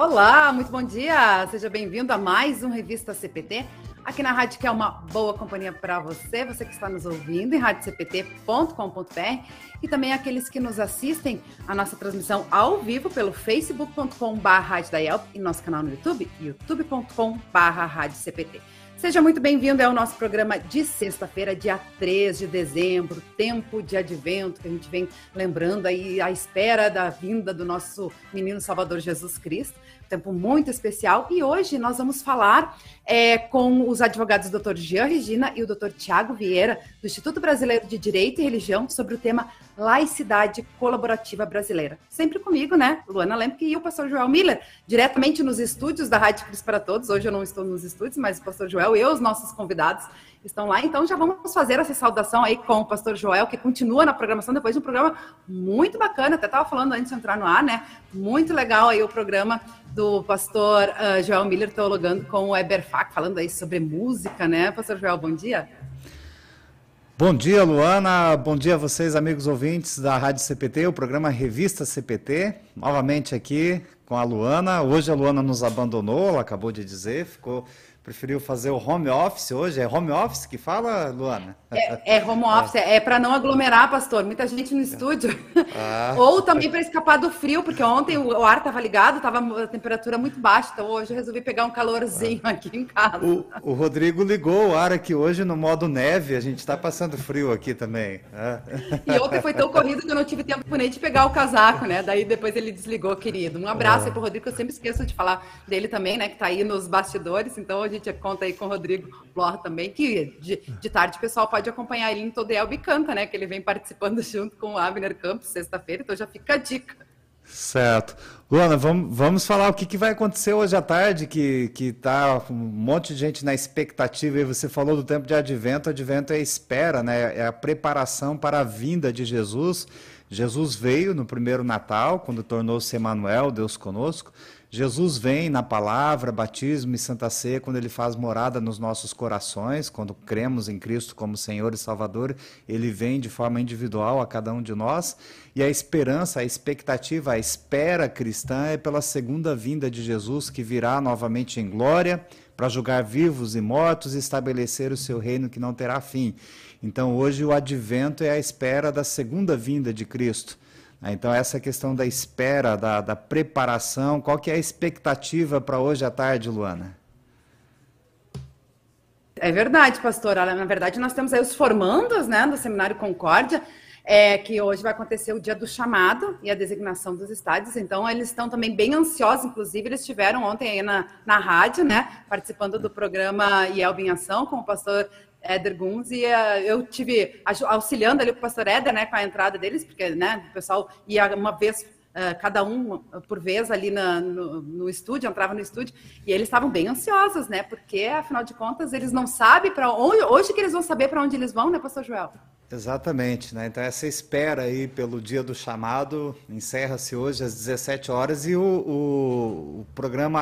Olá, muito bom dia. Seja bem-vindo a mais um Revista CPT. Aqui na rádio que é uma boa companhia para você, você que está nos ouvindo em radiocpt.com.br e também aqueles que nos assistem a nossa transmissão ao vivo pelo facebook.com.br e nosso canal no YouTube, youtube.com.br Seja muito bem-vindo ao nosso programa de sexta-feira, dia 3 de dezembro, tempo de advento, que a gente vem lembrando aí à espera da vinda do nosso menino Salvador Jesus Cristo tempo muito especial. E hoje nós vamos falar é, com os advogados Dr. Jean Regina e o Dr. Tiago Vieira, do Instituto Brasileiro de Direito e Religião, sobre o tema laicidade colaborativa brasileira. Sempre comigo, né? Luana Lemke e o pastor Joel Miller, diretamente nos estúdios da Rádio Cris para Todos. Hoje eu não estou nos estúdios, mas o pastor Joel e os nossos convidados estão lá. Então já vamos fazer essa saudação aí com o pastor Joel, que continua na programação depois de um programa muito bacana. Até estava falando antes de entrar no ar, né? Muito legal aí o programa do pastor uh, Joel Miller teologando com o Eberfac, falando aí sobre música, né? Pastor Joel, bom dia. Bom dia, Luana. Bom dia a vocês, amigos ouvintes da Rádio CPT, o programa Revista CPT. Novamente aqui com a Luana. Hoje a Luana nos abandonou, ela acabou de dizer, ficou preferiu fazer o home office hoje. É home office que fala, Luana? É, é home office, é, é para não aglomerar, pastor. Muita gente no estúdio. Ah. Ou também para escapar do frio, porque ontem o, ar estava ligado, estava a temperatura muito baixa, então hoje eu resolvi pegar um calorzinho ah. aqui em casa. O, o, Rodrigo ligou o ar aqui hoje no modo neve, a gente está passando frio aqui também. Ah. E ontem foi tão corrido que eu não tive tempo nem de pegar o casaco, né? Daí depois ele desligou, querido. Um abraço ah. aí pro Rodrigo, que eu sempre esqueço de falar dele também, né? Que está aí nos bastidores, então gente conta aí com o Rodrigo Blor também, que de, de tarde o pessoal pode acompanhar ele em todo Elbe né? Que ele vem participando junto com o Abner Campos sexta-feira, então já fica a dica. Certo. Luana, vamos, vamos falar o que, que vai acontecer hoje à tarde, que, que tá um monte de gente na expectativa, e você falou do tempo de advento, advento é a espera, né? É a preparação para a vinda de Jesus. Jesus veio no primeiro Natal, quando tornou-se Emanuel, Deus conosco. Jesus vem na palavra, batismo e Santa Ceia quando ele faz morada nos nossos corações, quando cremos em Cristo como Senhor e Salvador, ele vem de forma individual a cada um de nós. E a esperança, a expectativa, a espera cristã é pela segunda vinda de Jesus, que virá novamente em glória para julgar vivos e mortos e estabelecer o seu reino que não terá fim. Então, hoje, o advento é a espera da segunda vinda de Cristo. Né? Então, essa questão da espera, da, da preparação, qual que é a expectativa para hoje à tarde, Luana? É verdade, pastora. Na verdade, nós temos aí os formandos né, do Seminário Concórdia, é, que hoje vai acontecer o dia do chamado e a designação dos estádios. Então, eles estão também bem ansiosos, inclusive, eles estiveram ontem aí na, na rádio, né, participando do programa IELB em Ação com o pastor Éder Guns, e uh, eu tive auxiliando ali o pastor Éder, né, com a entrada deles, porque, né, o pessoal ia uma vez, uh, cada um por vez ali na, no, no, estúdio, entrava no estúdio, e eles estavam bem ansiosos, né, porque, afinal de contas, eles não sabem para onde, hoje que eles vão saber para onde eles vão, né, pastor Joel? Exatamente, né? Então essa espera aí pelo dia do chamado encerra-se hoje às 17 horas e o, o, o programa,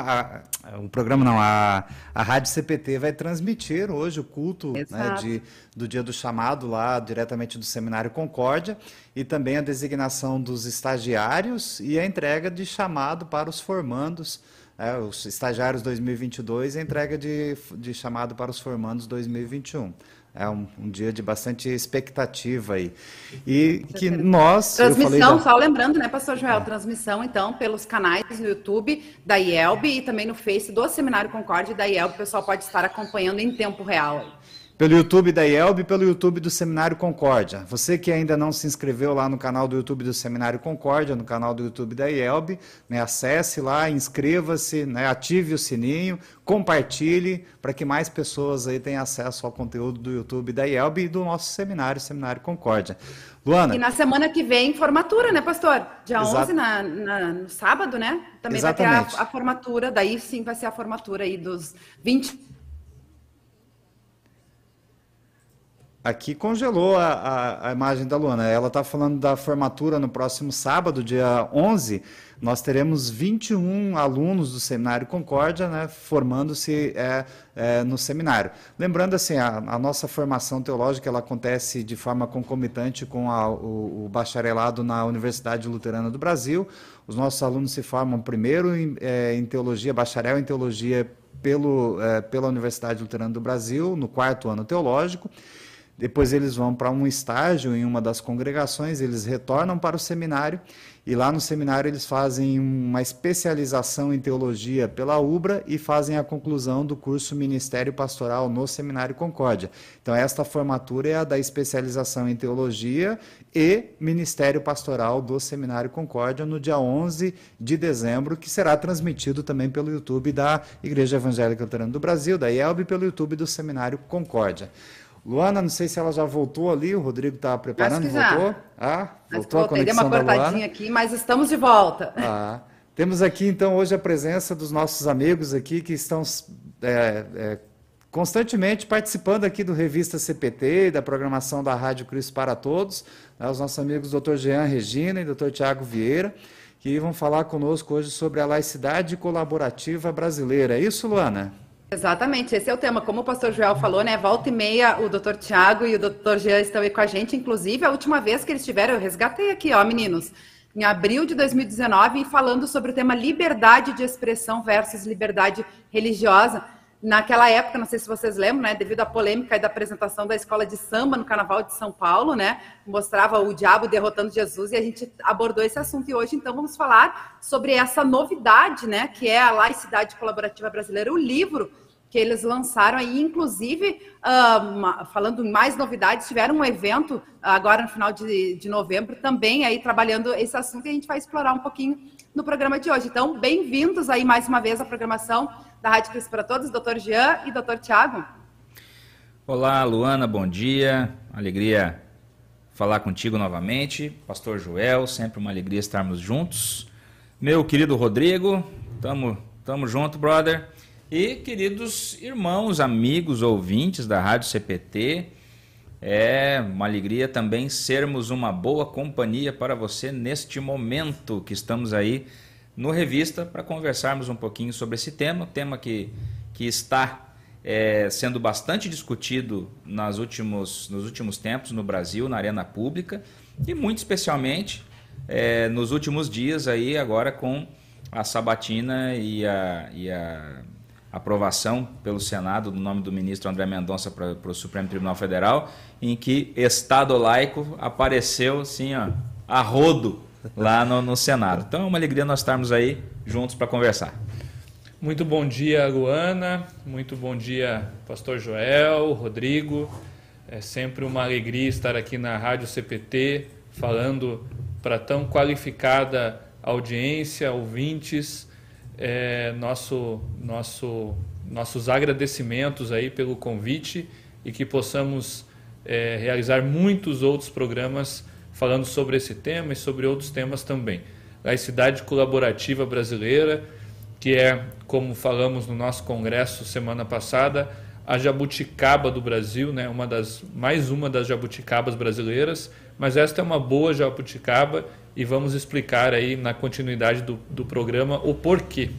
a, o programa não, a, a Rádio CPT vai transmitir hoje o culto né, de, do dia do chamado lá diretamente do Seminário Concórdia e também a designação dos estagiários e a entrega de chamado para os formandos, né, os estagiários 2022 e a entrega de, de chamado para os formandos 2021 é um, um, dia de bastante expectativa aí. E que nós. Transmissão, da... só lembrando, né, Pastor Joel? É. Transmissão, então, pelos canais no YouTube da IELB e também no Face do Seminário Concorde da IELB. O pessoal pode estar acompanhando em tempo real. Pelo YouTube da IELB e pelo YouTube do Seminário Concórdia. Você que ainda não se inscreveu lá no canal do YouTube do Seminário Concórdia, no canal do YouTube da IELB, né, acesse lá, inscreva-se, né, ative o sininho, compartilhe para que mais pessoas aí tenham acesso ao conteúdo do YouTube da IELB e do nosso seminário, Seminário Concórdia. Luana. E na semana que vem, formatura, né, pastor? Dia Exato. 11, na, na, no sábado, né? Também Exatamente. vai ter a, a formatura, daí sim vai ser a formatura aí dos 20 aqui congelou a, a, a imagem da Luana. Ela está falando da formatura no próximo sábado, dia 11 nós teremos 21 alunos do Seminário Concórdia né, formando-se é, é, no seminário. Lembrando, assim, a, a, nossa formação teológica ela acontece de forma concomitante com o, o, bacharelado na Universidade Luterana do Brasil. Os nossos alunos se formam primeiro em, é, em teologia, bacharel em teologia pelo, é, pela Universidade Luterana do Brasil, no quarto ano teológico. Depois eles vão para um estágio em uma das congregações, eles retornam para o seminário e lá no seminário eles fazem uma especialização em teologia pela UBRA e fazem a conclusão do curso Ministério Pastoral no Seminário Concórdia. Então esta formatura é a da especialização em teologia e Ministério Pastoral do Seminário Concórdia no dia 11 de dezembro, que será transmitido também pelo YouTube da Igreja Evangélica Luterana do Brasil, da IELB, e pelo YouTube do Seminário Concórdia. Luana, não sei se ela já voltou ali, o Rodrigo está preparando, Acho que já. voltou? Ah, voltou a conexão uma cortadinha aqui, mas estamos de volta. Ah, temos aqui então hoje a presença dos nossos amigos aqui que estão é, é, constantemente participando aqui do Revista CPT e da programação da Rádio Cristo para Todos, né, os nossos amigos Dr. Jean Regina e Dr. Tiago Vieira, que vão falar conosco hoje sobre a laicidade colaborativa brasileira. É isso, Luana? Exatamente, esse é o tema. Como o pastor Joel falou, né? Volta e meia, o doutor Tiago e o doutor Jean estão aí com a gente. Inclusive, a última vez que eles estiveram, eu resgatei aqui, ó, meninos, em abril de 2019, falando sobre o tema liberdade de expressão versus liberdade religiosa. Naquela época, não sei se vocês lembram, né, devido à polêmica da apresentação da escola de samba no Carnaval de São Paulo, né, mostrava o diabo derrotando Jesus e a gente abordou esse assunto. E hoje, então, vamos falar sobre essa novidade, né, que é a laicidade colaborativa brasileira, o livro que eles lançaram aí, inclusive, uh, falando em mais novidades, tiveram um evento agora no final de, de novembro também aí trabalhando esse assunto e a gente vai explorar um pouquinho no programa de hoje. Então, bem-vindos aí mais uma vez à programação da Rádio Cristo para Todos, doutor Jean e doutor Tiago. Olá, Luana, bom dia. Alegria falar contigo novamente. Pastor Joel, sempre uma alegria estarmos juntos. Meu querido Rodrigo, tamo, tamo junto, brother. E queridos irmãos, amigos, ouvintes da Rádio CPT, é uma alegria também sermos uma boa companhia para você neste momento que estamos aí no Revista para conversarmos um pouquinho sobre esse tema, tema que, que está é, sendo bastante discutido nas últimos, nos últimos tempos no Brasil, na arena pública, e muito especialmente é, nos últimos dias aí agora com a sabatina e a, e a aprovação pelo Senado do nome do ministro André Mendonça para o Supremo Tribunal Federal, em que Estado laico apareceu assim, ó, a rodo lá no, no Senado. Então é uma alegria nós estarmos aí juntos para conversar. Muito bom dia, Luana. Muito bom dia, Pastor Joel, Rodrigo. É sempre uma alegria estar aqui na Rádio CPT, falando para tão qualificada audiência, ouvintes. É, nosso, nosso, nossos agradecimentos aí pelo convite e que possamos é, realizar muitos outros programas falando sobre esse tema e sobre outros temas também. Laicidade colaborativa brasileira, que é, como falamos no nosso congresso semana passada, a jabuticaba do Brasil, né? uma das, mais uma das jabuticabas brasileiras, mas esta é uma boa jabuticaba e vamos explicar aí na continuidade do, do programa o porquê.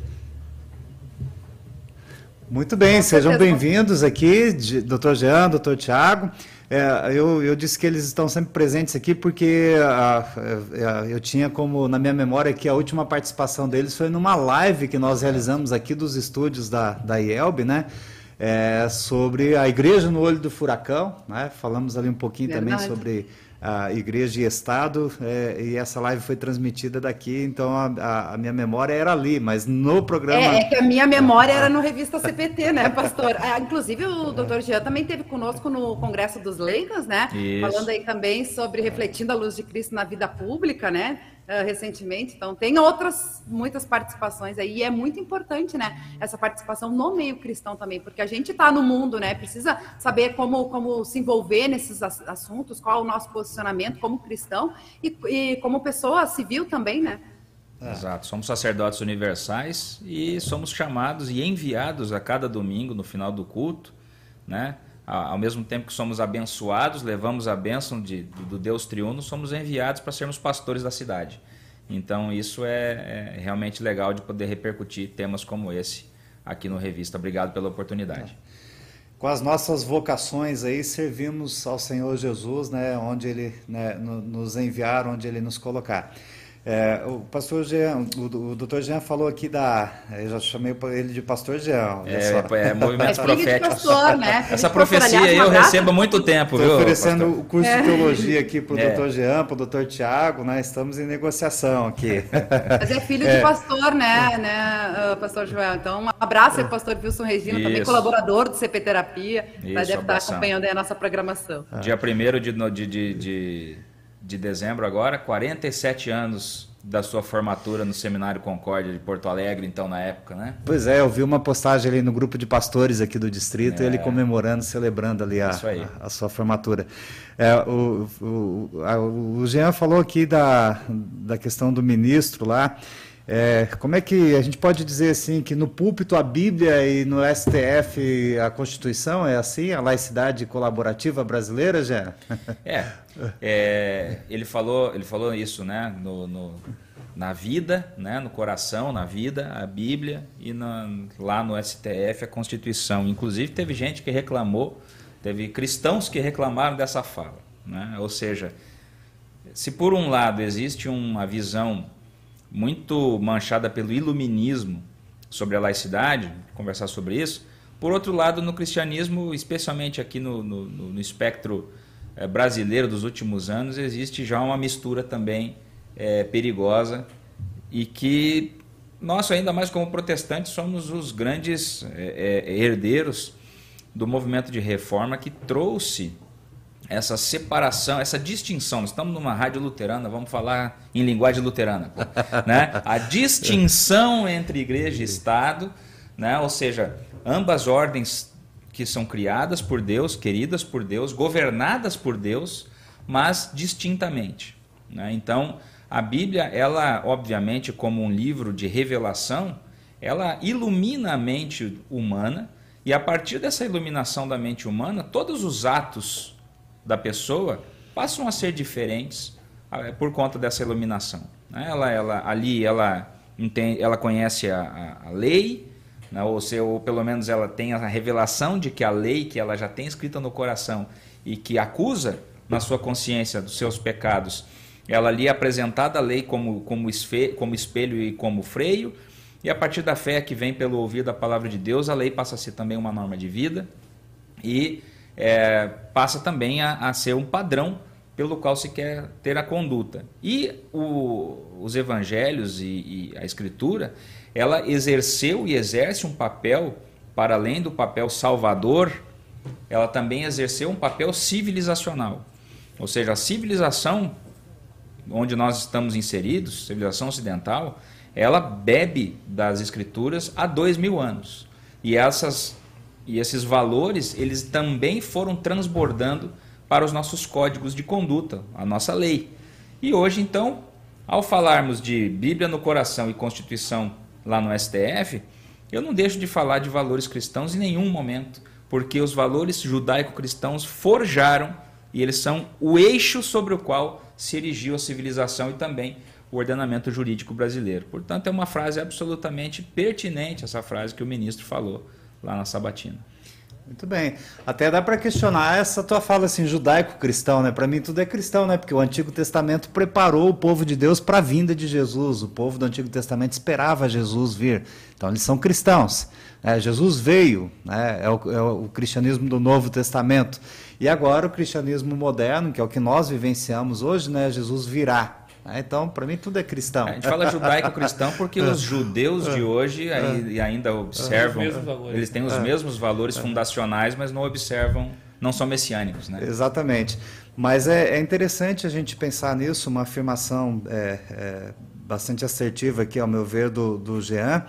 Muito bem, sejam bem-vindos aqui, doutor Jean, doutor Tiago. É, eu, eu disse que eles estão sempre presentes aqui porque a, a, eu tinha como na minha memória que a última participação deles foi numa live que nós realizamos aqui dos estúdios da, da IELB, né? É, sobre a igreja no olho do furacão, né? Falamos ali um pouquinho Verdade. também sobre a Igreja e Estado, é, e essa live foi transmitida daqui, então a, a, minha memória era ali, mas no programa. É, é que a minha memória era no Revista CPT, né, pastor? É, inclusive, o doutor Jean também teve conosco no Congresso dos Leigos, né? Isso. Falando aí também sobre refletindo a luz de Cristo na vida pública, né? Uh, recentemente. Então, tem outras, muitas participações aí, e é muito importante, né, essa participação no meio cristão também, porque a gente está no mundo, né, precisa saber como, como se envolver nesses assuntos, qual é o nosso posicionamento como cristão e, e como pessoa civil também, né. É. Exato, somos sacerdotes universais e somos chamados e enviados a cada domingo, no final do culto, né, ao mesmo tempo que somos abençoados, levamos a bênção de, do Deus triuno, somos enviados para sermos pastores da cidade. Então isso é, é, realmente legal de poder repercutir temas como esse aqui no Revista. Obrigado pela oportunidade. Com as nossas vocações aí, servimos ao Senhor Jesus, né, onde Ele né, nos enviar, onde Ele nos colocar. É, o pastor Jean, o, o doutor Jean falou aqui da. Eu já chamei ele de pastor Jean. É, é, movimentos é proféticos. Pastor, né? Essa profecia aí eu recebo há muito tempo, Estou viu? oferecendo pastor? o curso de teologia aqui para o é. doutor Jean, para o doutor Tiago, né? Estamos em negociação aqui. Mas é filho de pastor, né, né, pastor Joel? Então, um abraço aí, pastor Wilson Regina, Isso. também colaborador do CP Terapia. Isso, deve estar acompanhando a nossa programação. Dia 1 de, de, de de dezembro agora, 47 anos da sua formatura no Seminário Concórdia de Porto Alegre, então, na época, né? Pois é, eu vi uma postagem ali no grupo de pastores aqui do distrito, é. ele comemorando, celebrando ali a, a, a, sua formatura. É, o, o, a, o Jean falou aqui da, da questão do ministro lá, é, como é que a gente pode dizer assim que no púlpito a Bíblia e no STF a Constituição é assim, a laicidade colaborativa brasileira, já? É, é, ele falou, ele falou isso, né? No, no, na vida, né? No coração, na vida, a Bíblia e na, lá no STF a Constituição. Inclusive teve gente que reclamou, teve cristãos que reclamaram dessa fala, né? Ou seja, se por um lado existe uma visão muito manchada pelo iluminismo sobre a laicidade, conversar sobre isso. Por outro lado, no cristianismo, especialmente aqui no, no, no espectro é, brasileiro dos últimos anos, existe já uma mistura também é, perigosa e que nós, ainda mais como protestantes, somos os grandes é, herdeiros do movimento de reforma que trouxe essa separação, essa distinção. Estamos numa rádio luterana, vamos falar em linguagem luterana, né? A distinção entre igreja e Estado, né? Ou seja, ambas ordens que são criadas por Deus, queridas por Deus, governadas por Deus, mas distintamente. Né? Então, a Bíblia, ela, obviamente, como um livro de revelação, ela ilumina a mente humana e a partir dessa iluminação da mente humana, todos os atos da pessoa passam a ser diferentes ah, por conta dessa iluminação. Né? Ela, ela, ali ela, entende, ela conhece a, a, a lei, né? ou, se, ou pelo menos ela tem a revelação de que a lei que ela já tem escrita no coração e que acusa na sua consciência dos seus pecados, ela ali é apresentada a lei como, como, esfe, como espelho e como freio, e a partir da fé que vem pelo ouvir da palavra de Deus, a lei passa a ser também uma norma de vida e é, passa também a, a, ser um padrão pelo qual se quer ter a conduta. E o, os evangelhos e, e a escritura, ela exerceu e exerce um papel, para além do papel salvador, ela também exerceu um papel civilizacional. Ou seja, a civilização onde nós estamos inseridos, civilização ocidental, ela bebe das escrituras há dois mil anos. E essas e esses valores, eles também foram transbordando para os nossos códigos de conduta, a nossa lei. E hoje, então, ao falarmos de Bíblia no coração e Constituição lá no STF, eu não deixo de falar de valores cristãos em nenhum momento, porque os valores judaico-cristãos forjaram e eles são o eixo sobre o qual se erigiu a civilização e também o ordenamento jurídico brasileiro. Portanto, é uma frase absolutamente pertinente essa frase que o ministro falou lá na Sabatina. Muito bem. Até dá para questionar essa tua fala assim, judaico-cristão, né? Para mim tudo é cristão, né? Porque o Antigo Testamento preparou o povo de Deus para a vinda de Jesus. O povo do Antigo Testamento esperava Jesus vir. Então eles são cristãos. É, Jesus veio, né? é, o, é o cristianismo do Novo Testamento. E agora o cristianismo moderno, que é o que nós vivenciamos hoje, né? Jesus virá. Ah, então, para mim, tudo é cristão. A gente fala judaico-cristão porque os judeus de hoje ainda observam, eles têm os mesmos valores fundacionais, mas não observam, não são messiânicos. Né? Exatamente. Mas é, é interessante a gente pensar nisso, uma afirmação é, é, bastante assertiva aqui, ao meu ver, do, do Jean,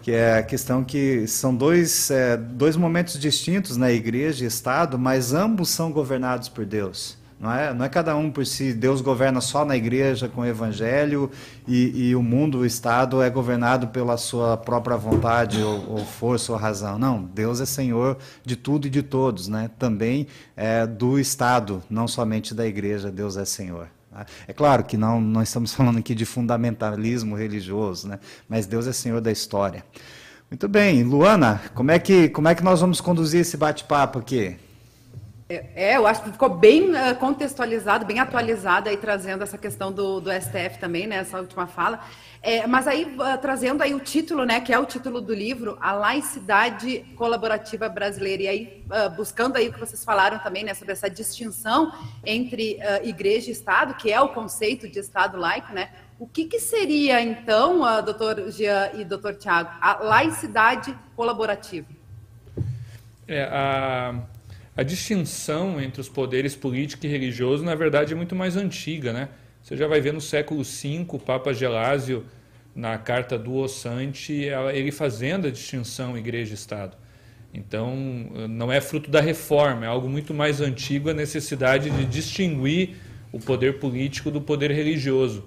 que é a questão que são dois, é, dois momentos distintos na igreja e Estado, mas ambos são governados por Deus. Não é, não é cada um por si. Deus governa só na igreja com o evangelho e, e o mundo, o Estado, é governado pela sua própria vontade ou, ou, força ou razão. Não, Deus é Senhor de tudo e de todos, né? também é, do Estado, não somente da igreja, Deus é Senhor. Né? É claro que não, não estamos falando aqui de fundamentalismo religioso, né? mas Deus é Senhor da história. Muito bem, Luana, como é que, como é que nós vamos conduzir esse bate-papo aqui? É, eu acho que ficou bem uh, contextualizado, bem atualizado aí, trazendo essa questão do, do STF também, né, essa última fala. É, mas aí, uh, trazendo aí o título, né, que é o título do livro, A Laicidade Colaborativa Brasileira, e aí, uh, buscando aí o que vocês falaram também, né, sobre essa distinção entre igreja e Estado, que é o conceito de Estado laico, né, o que, que seria, então, doutor Jean e doutor Tiago, a laicidade colaborativa? É, a a distinção entre os poderes político e religioso, na verdade, é muito mais antiga. Né? Você já vai ver no século V, o Papa Gelásio, na carta do Ossante, ele fazendo a distinção igreja-estado. Então, não é fruto da reforma, é algo muito mais antigo a necessidade de distinguir o poder político do poder religioso.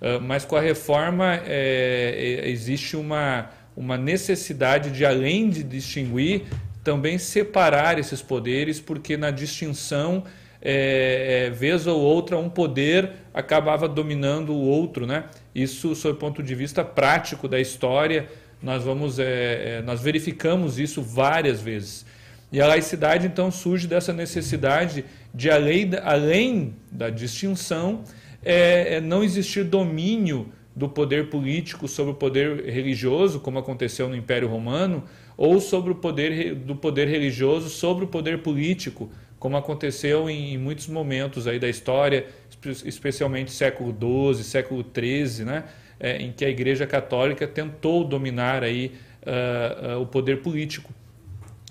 Ah, mas com a reforma é, existe uma, uma necessidade de, além de distinguir, também separar esses poderes, porque na distinção, é, é, vez ou outra, um poder acabava dominando o outro. Né? Isso, sob o ponto de vista prático da história, nós, vamos, é, é nós verificamos isso várias vezes. E a laicidade, então, surge dessa necessidade de, além, além da distinção, é, é, não existir domínio do poder político sobre o poder religioso, como aconteceu no Império Romano, ou sobre o poder do poder religioso sobre o poder político, como aconteceu em, muitos momentos aí da história, especialmente século XII, século XIII, né, é, em que a Igreja Católica tentou dominar aí uh, uh, o poder político.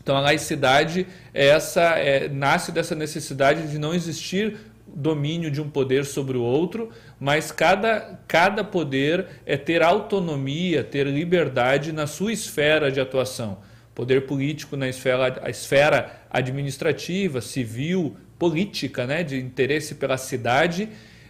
Então a laicidade é essa, é, nasce dessa necessidade de não existir domínio de um poder sobre o outro, mas cada, cada poder é ter autonomia, ter liberdade na sua esfera de atuação. Poder político na esfera, a esfera administrativa, civil, política, né, de interesse pela cidade,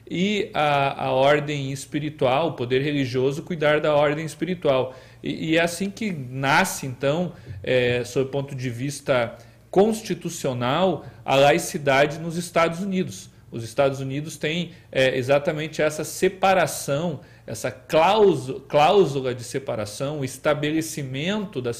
e a, a ordem espiritual, o poder religioso, cuidar da ordem espiritual. E, e é assim que nasce, então, é, sob o ponto de vista constitucional, a laicidade nos Estados Unidos. Os Estados Unidos têm é, exatamente essa separação, essa cláusula, de separação, o estabelecimento da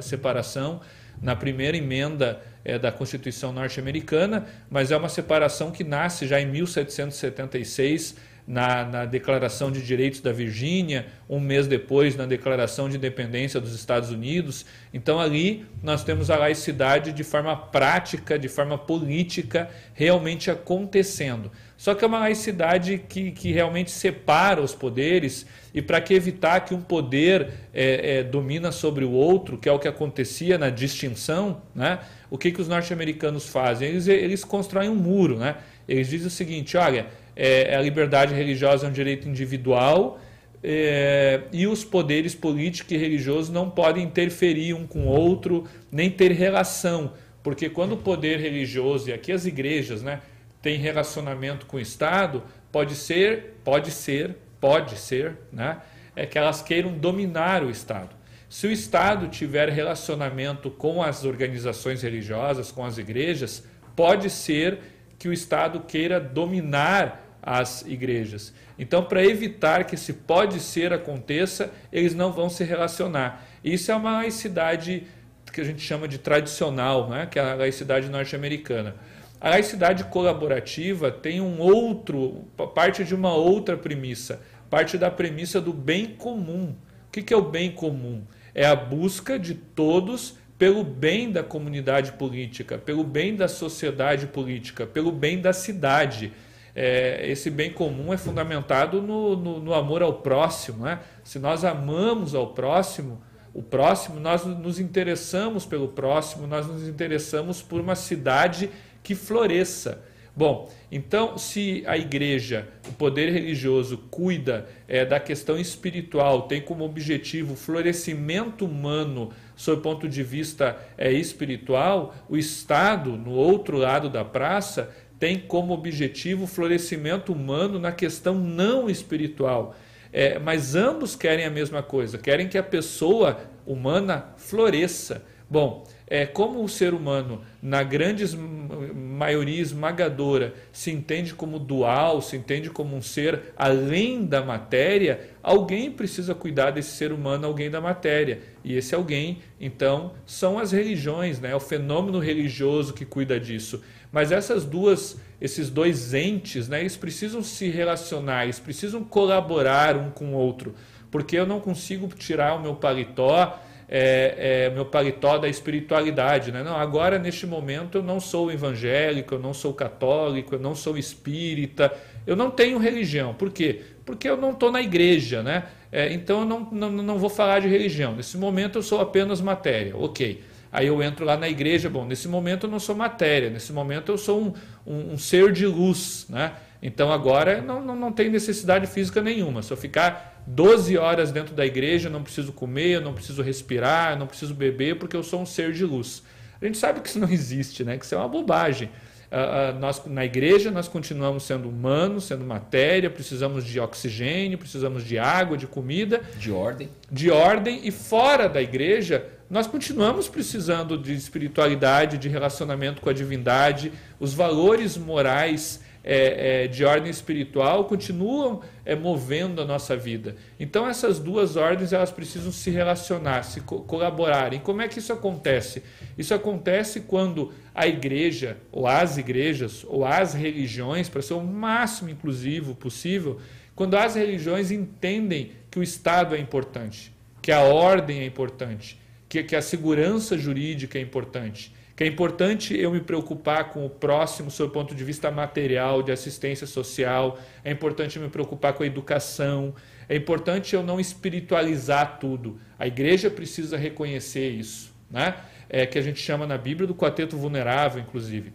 separação na primeira emenda é, da Constituição norte-americana, mas é uma separação que nasce já em 1776 na, na, Declaração de Direitos da Virgínia, um mês depois na Declaração de Independência dos Estados Unidos. Então, ali nós temos a laicidade de forma prática, de forma política, realmente acontecendo. Só que é uma laicidade que, que realmente separa os poderes e para que evitar que um poder é, é, domina sobre o outro, que é o que acontecia na distinção, né? o que, que os norte-americanos fazem? Eles, eles constroem um muro. Né? Eles dizem o seguinte, olha é, a liberdade religiosa é um direito individual é, e os poderes político e religioso não podem interferir um com o outro, nem ter relação, porque quando o poder religioso, e aqui as igrejas, né, tem relacionamento com o Estado, pode ser, pode ser, pode ser, né, é que elas queiram dominar o Estado. Se o Estado tiver relacionamento com as organizações religiosas, com as igrejas, pode ser que o Estado queira dominar as igrejas. Então, para evitar que esse pode ser aconteça, eles não vão se relacionar. Isso é uma laicidade que a gente chama de tradicional, né? que é a laicidade norte-americana. A laicidade colaborativa tem um outro, parte de uma outra premissa, parte da premissa do bem comum. O que é o bem comum? É a busca de todos pelo bem da comunidade política, pelo bem da sociedade política, pelo bem da cidade é, esse bem comum é fundamentado no, no, no, amor ao próximo. Né? Se nós amamos ao próximo, o próximo, nós nos interessamos pelo próximo, nós nos interessamos por uma cidade que floresça. Bom, então, se a igreja, o poder religioso, cuida é, da questão espiritual, tem como objetivo o florescimento humano sob o ponto de vista é, espiritual, o Estado, no outro lado da praça, tem como objetivo o florescimento humano na questão não espiritual. É, mas ambos querem a mesma coisa, querem que a pessoa humana floresça. Bom, é, como o ser humano, na grande maioria esmagadora, se entende como dual, se entende como um ser além da matéria, alguém precisa cuidar desse ser humano, alguém da matéria. E esse alguém, então, são as religiões, né? É o fenômeno religioso que cuida disso. Mas essas duas, esses dois entes, né, eles precisam se relacionar, eles precisam colaborar um com o outro, porque eu não consigo tirar o meu paletó é, é, meu paletó da espiritualidade. Né? Não, agora, neste momento, eu não sou evangélico, eu não sou católico, eu não sou espírita, eu não tenho religião. Por quê? Porque eu não estou na igreja, né? É, então eu não, não, não vou falar de religião. Nesse momento eu sou apenas matéria. Ok. Aí eu entro lá na igreja, bom, nesse momento eu não sou matéria, nesse momento eu sou um, um, um ser de luz, né? Então agora não, não, não tem necessidade física nenhuma. Se eu ficar 12 horas dentro da igreja, não preciso comer, não preciso respirar, não preciso beber, porque eu sou um ser de luz. A gente sabe que isso não existe, né? que isso é uma bobagem. Uh, uh, nós, na igreja nós continuamos sendo humanos, sendo matéria, precisamos de oxigênio, precisamos de água, de comida. De ordem. De ordem. E fora da igreja, nós continuamos precisando de espiritualidade, de relacionamento com a divindade, os valores morais é, é, de ordem espiritual continuam é, movendo a nossa vida. Então essas duas ordens elas precisam se relacionar, se co colaborarem. Como é que isso acontece? Isso acontece quando a igreja, ou as igrejas, ou as religiões, para ser o máximo inclusivo possível, quando as religiões entendem que o Estado é importante, que a ordem é importante, que, que a segurança jurídica é importante que é importante eu me preocupar com o próximo sob o ponto de vista material, de assistência social, é importante me preocupar com a educação, é importante eu não espiritualizar tudo. A igreja precisa reconhecer isso, né? É que a gente chama na Bíblia do quarteto vulnerável, inclusive.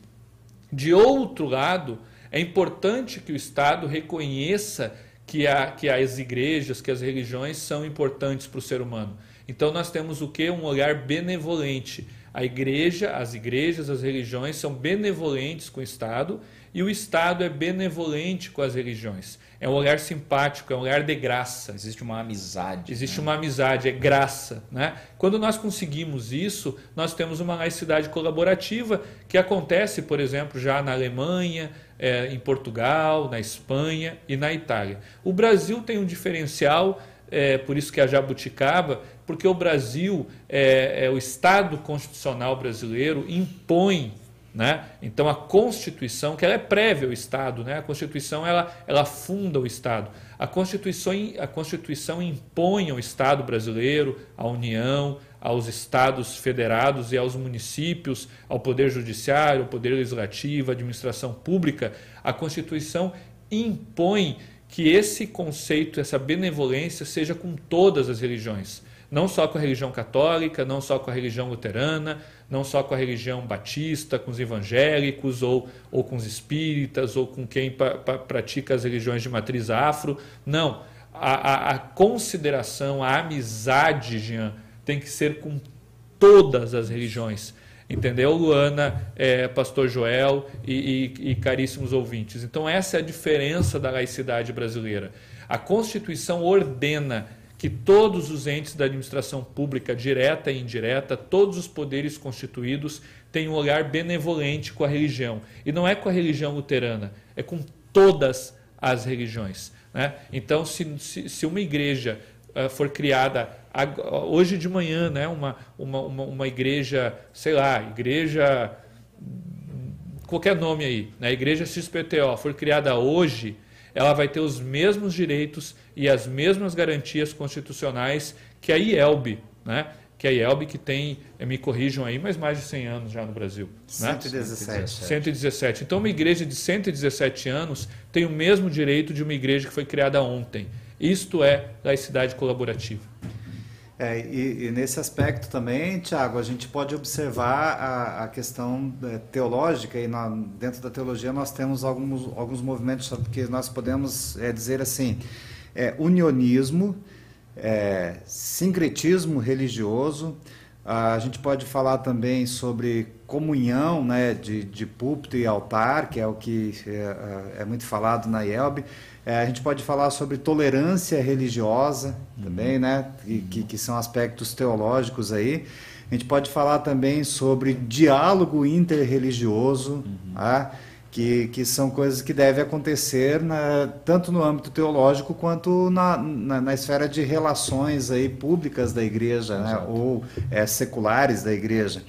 De outro lado, é importante que o Estado reconheça que, a, que as igrejas, que as religiões são importantes para o ser humano. Então nós temos o que? Um olhar benevolente a igreja, as igrejas, as religiões são benevolentes com o Estado e o Estado é benevolente com as religiões. É um olhar simpático, é um olhar de graça. Existe uma amizade. Existe né? uma amizade, é graça. Né? Quando nós conseguimos isso, nós temos uma laicidade colaborativa que acontece, por exemplo, já na Alemanha, é, em Portugal, na Espanha e na Itália. O Brasil tem um diferencial é, por isso que a jabuticaba, porque o Brasil, é, é, o Estado constitucional brasileiro impõe, né? então a Constituição, que ela é prévia ao Estado, né? a Constituição ela, ela funda o Estado. A Constituição, a Constituição impõe ao Estado brasileiro, à União, aos estados federados e aos municípios, ao Poder Judiciário, ao Poder Legislativo, à administração pública, a Constituição impõe que esse conceito, essa benevolência seja com todas as religiões, não só com a religião católica, não só com a religião luterana, não só com a religião batista, com os evangélicos, ou, ou com os espíritas, ou com quem pra, pra, pratica as religiões de matriz afro. Não. A, a, a consideração, a amizade, Jean, tem que ser com todas as religiões Entendeu, Luana, é, Pastor Joel e, e, e caríssimos ouvintes? Então, essa é a diferença da laicidade brasileira. A Constituição ordena que todos os entes da administração pública, direta e indireta, todos os poderes constituídos, tenham um olhar benevolente com a religião. E não é com a religião luterana, é com todas as religiões. Né? Então, se, se, se uma igreja uh, for criada hoje de manhã, né, uma, uma, uma, uma igreja, sei lá, igreja, qualquer nome aí, né, igreja XPTO, for criada hoje, ela vai ter os mesmos direitos e as mesmas garantias constitucionais que a IELB, né? que a IELB que tem, eh, me corrijam aí, mas mais de 100 anos já no Brasil. 117. Né? 117. Então, uma igreja de 117 anos tem o mesmo direito de uma igreja que foi criada ontem. Isto é laicidade colaborativa. É, e, e, nesse aspecto também, Tiago, a gente pode observar a, a questão é, teológica, e na, dentro da teologia nós temos alguns, alguns movimentos que nós podemos é, dizer assim: é, unionismo, é, sincretismo religioso, A gente pode falar também sobre comunhão né, de, de púlpito e altar, que é o que é, é muito falado na IELB. É, a gente pode falar sobre tolerância religiosa também, né, que, que são aspectos teológicos aí. A gente pode falar também sobre diálogo interreligioso, uhum. tá? Que, que são coisas que devem acontecer na, tanto no âmbito teológico quanto na, na, na, esfera de relações aí públicas da igreja, né? ou é, seculares da igreja.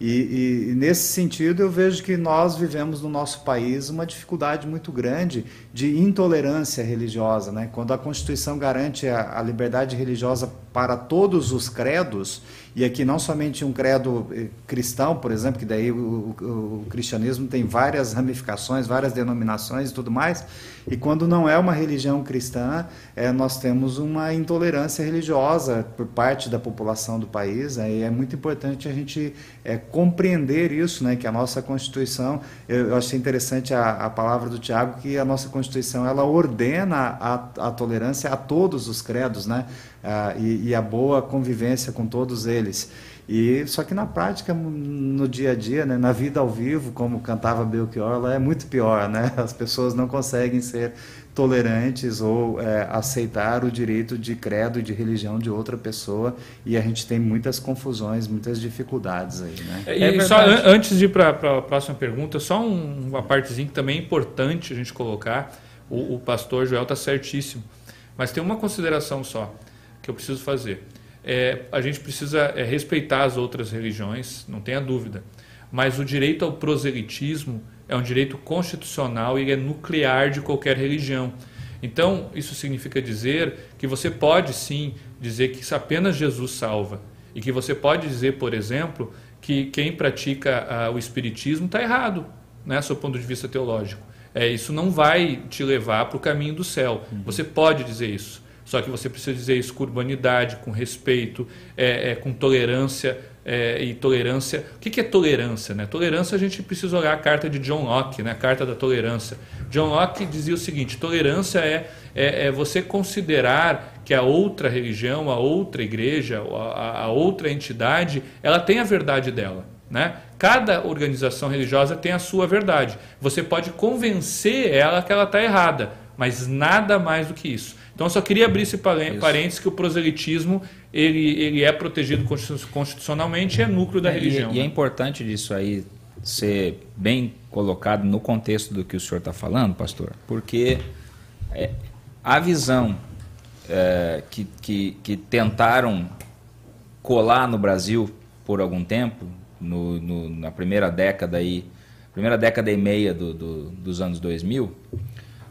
E, e, nesse sentido eu vejo que nós vivemos no nosso país uma dificuldade muito grande de intolerância religiosa. Né? Quando a Constituição garante a, a liberdade religiosa para todos os credos, e aqui não somente um credo eh, cristão, por exemplo, que daí o, o, o, cristianismo tem várias ramificações, várias denominações e tudo mais, e quando não é uma religião cristã, é, nós temos uma intolerância religiosa por parte da população do país, né, e é muito importante a gente é, compreender isso, né, que a nossa Constituição, eu, eu achei interessante a, a palavra do Tiago, que a nossa Constituição ela ordena a, a tolerância a todos os credos, né, ah, e, e, a boa convivência com todos eles. E só que na prática, no dia a dia, né, na vida ao vivo, como cantava Belchior, lá é muito pior, né? As pessoas não conseguem ser tolerantes ou é, aceitar o direito de credo e de religião de outra pessoa e a gente tem muitas confusões, muitas dificuldades aí, né? É, e é só antes de ir para a próxima pergunta, só um, uma partezinha que também é importante a gente colocar. O, o pastor Joel está certíssimo, mas tem uma consideração só que eu preciso fazer. É, a gente precisa é, respeitar as outras religiões, não tenha dúvida. Mas o direito ao proselitismo é um direito constitucional e é nuclear de qualquer religião. Então, isso significa dizer que você pode sim dizer que apenas Jesus salva. E que você pode dizer, por exemplo, que quem pratica ah, o espiritismo está errado, né, do ponto de vista teológico. É, isso não vai te levar para o caminho do céu. Uhum. Você pode dizer isso. Só que você precisa dizer isso com urbanidade, com respeito, é, é, com tolerância. É, e tolerância. O que, que é tolerância? Né? Tolerância a gente precisa olhar a carta de John Locke, né? a carta da tolerância. John Locke dizia o seguinte: tolerância é, é, é você considerar que a outra religião, a outra igreja, a, a outra entidade, ela tem a verdade dela. Né? Cada organização religiosa tem a sua verdade. Você pode convencer ela que ela está errada, mas nada mais do que isso. Então, eu só queria abrir esse parênteses que o proselitismo ele, ele é protegido constitucionalmente e é núcleo da é, religião. E, e é né? importante disso aí ser bem colocado no contexto do que o senhor está falando, pastor, porque é, a visão é, que, que, que, tentaram colar no Brasil por algum tempo, no, no, na primeira década aí, primeira década e meia do, do, dos anos 2000,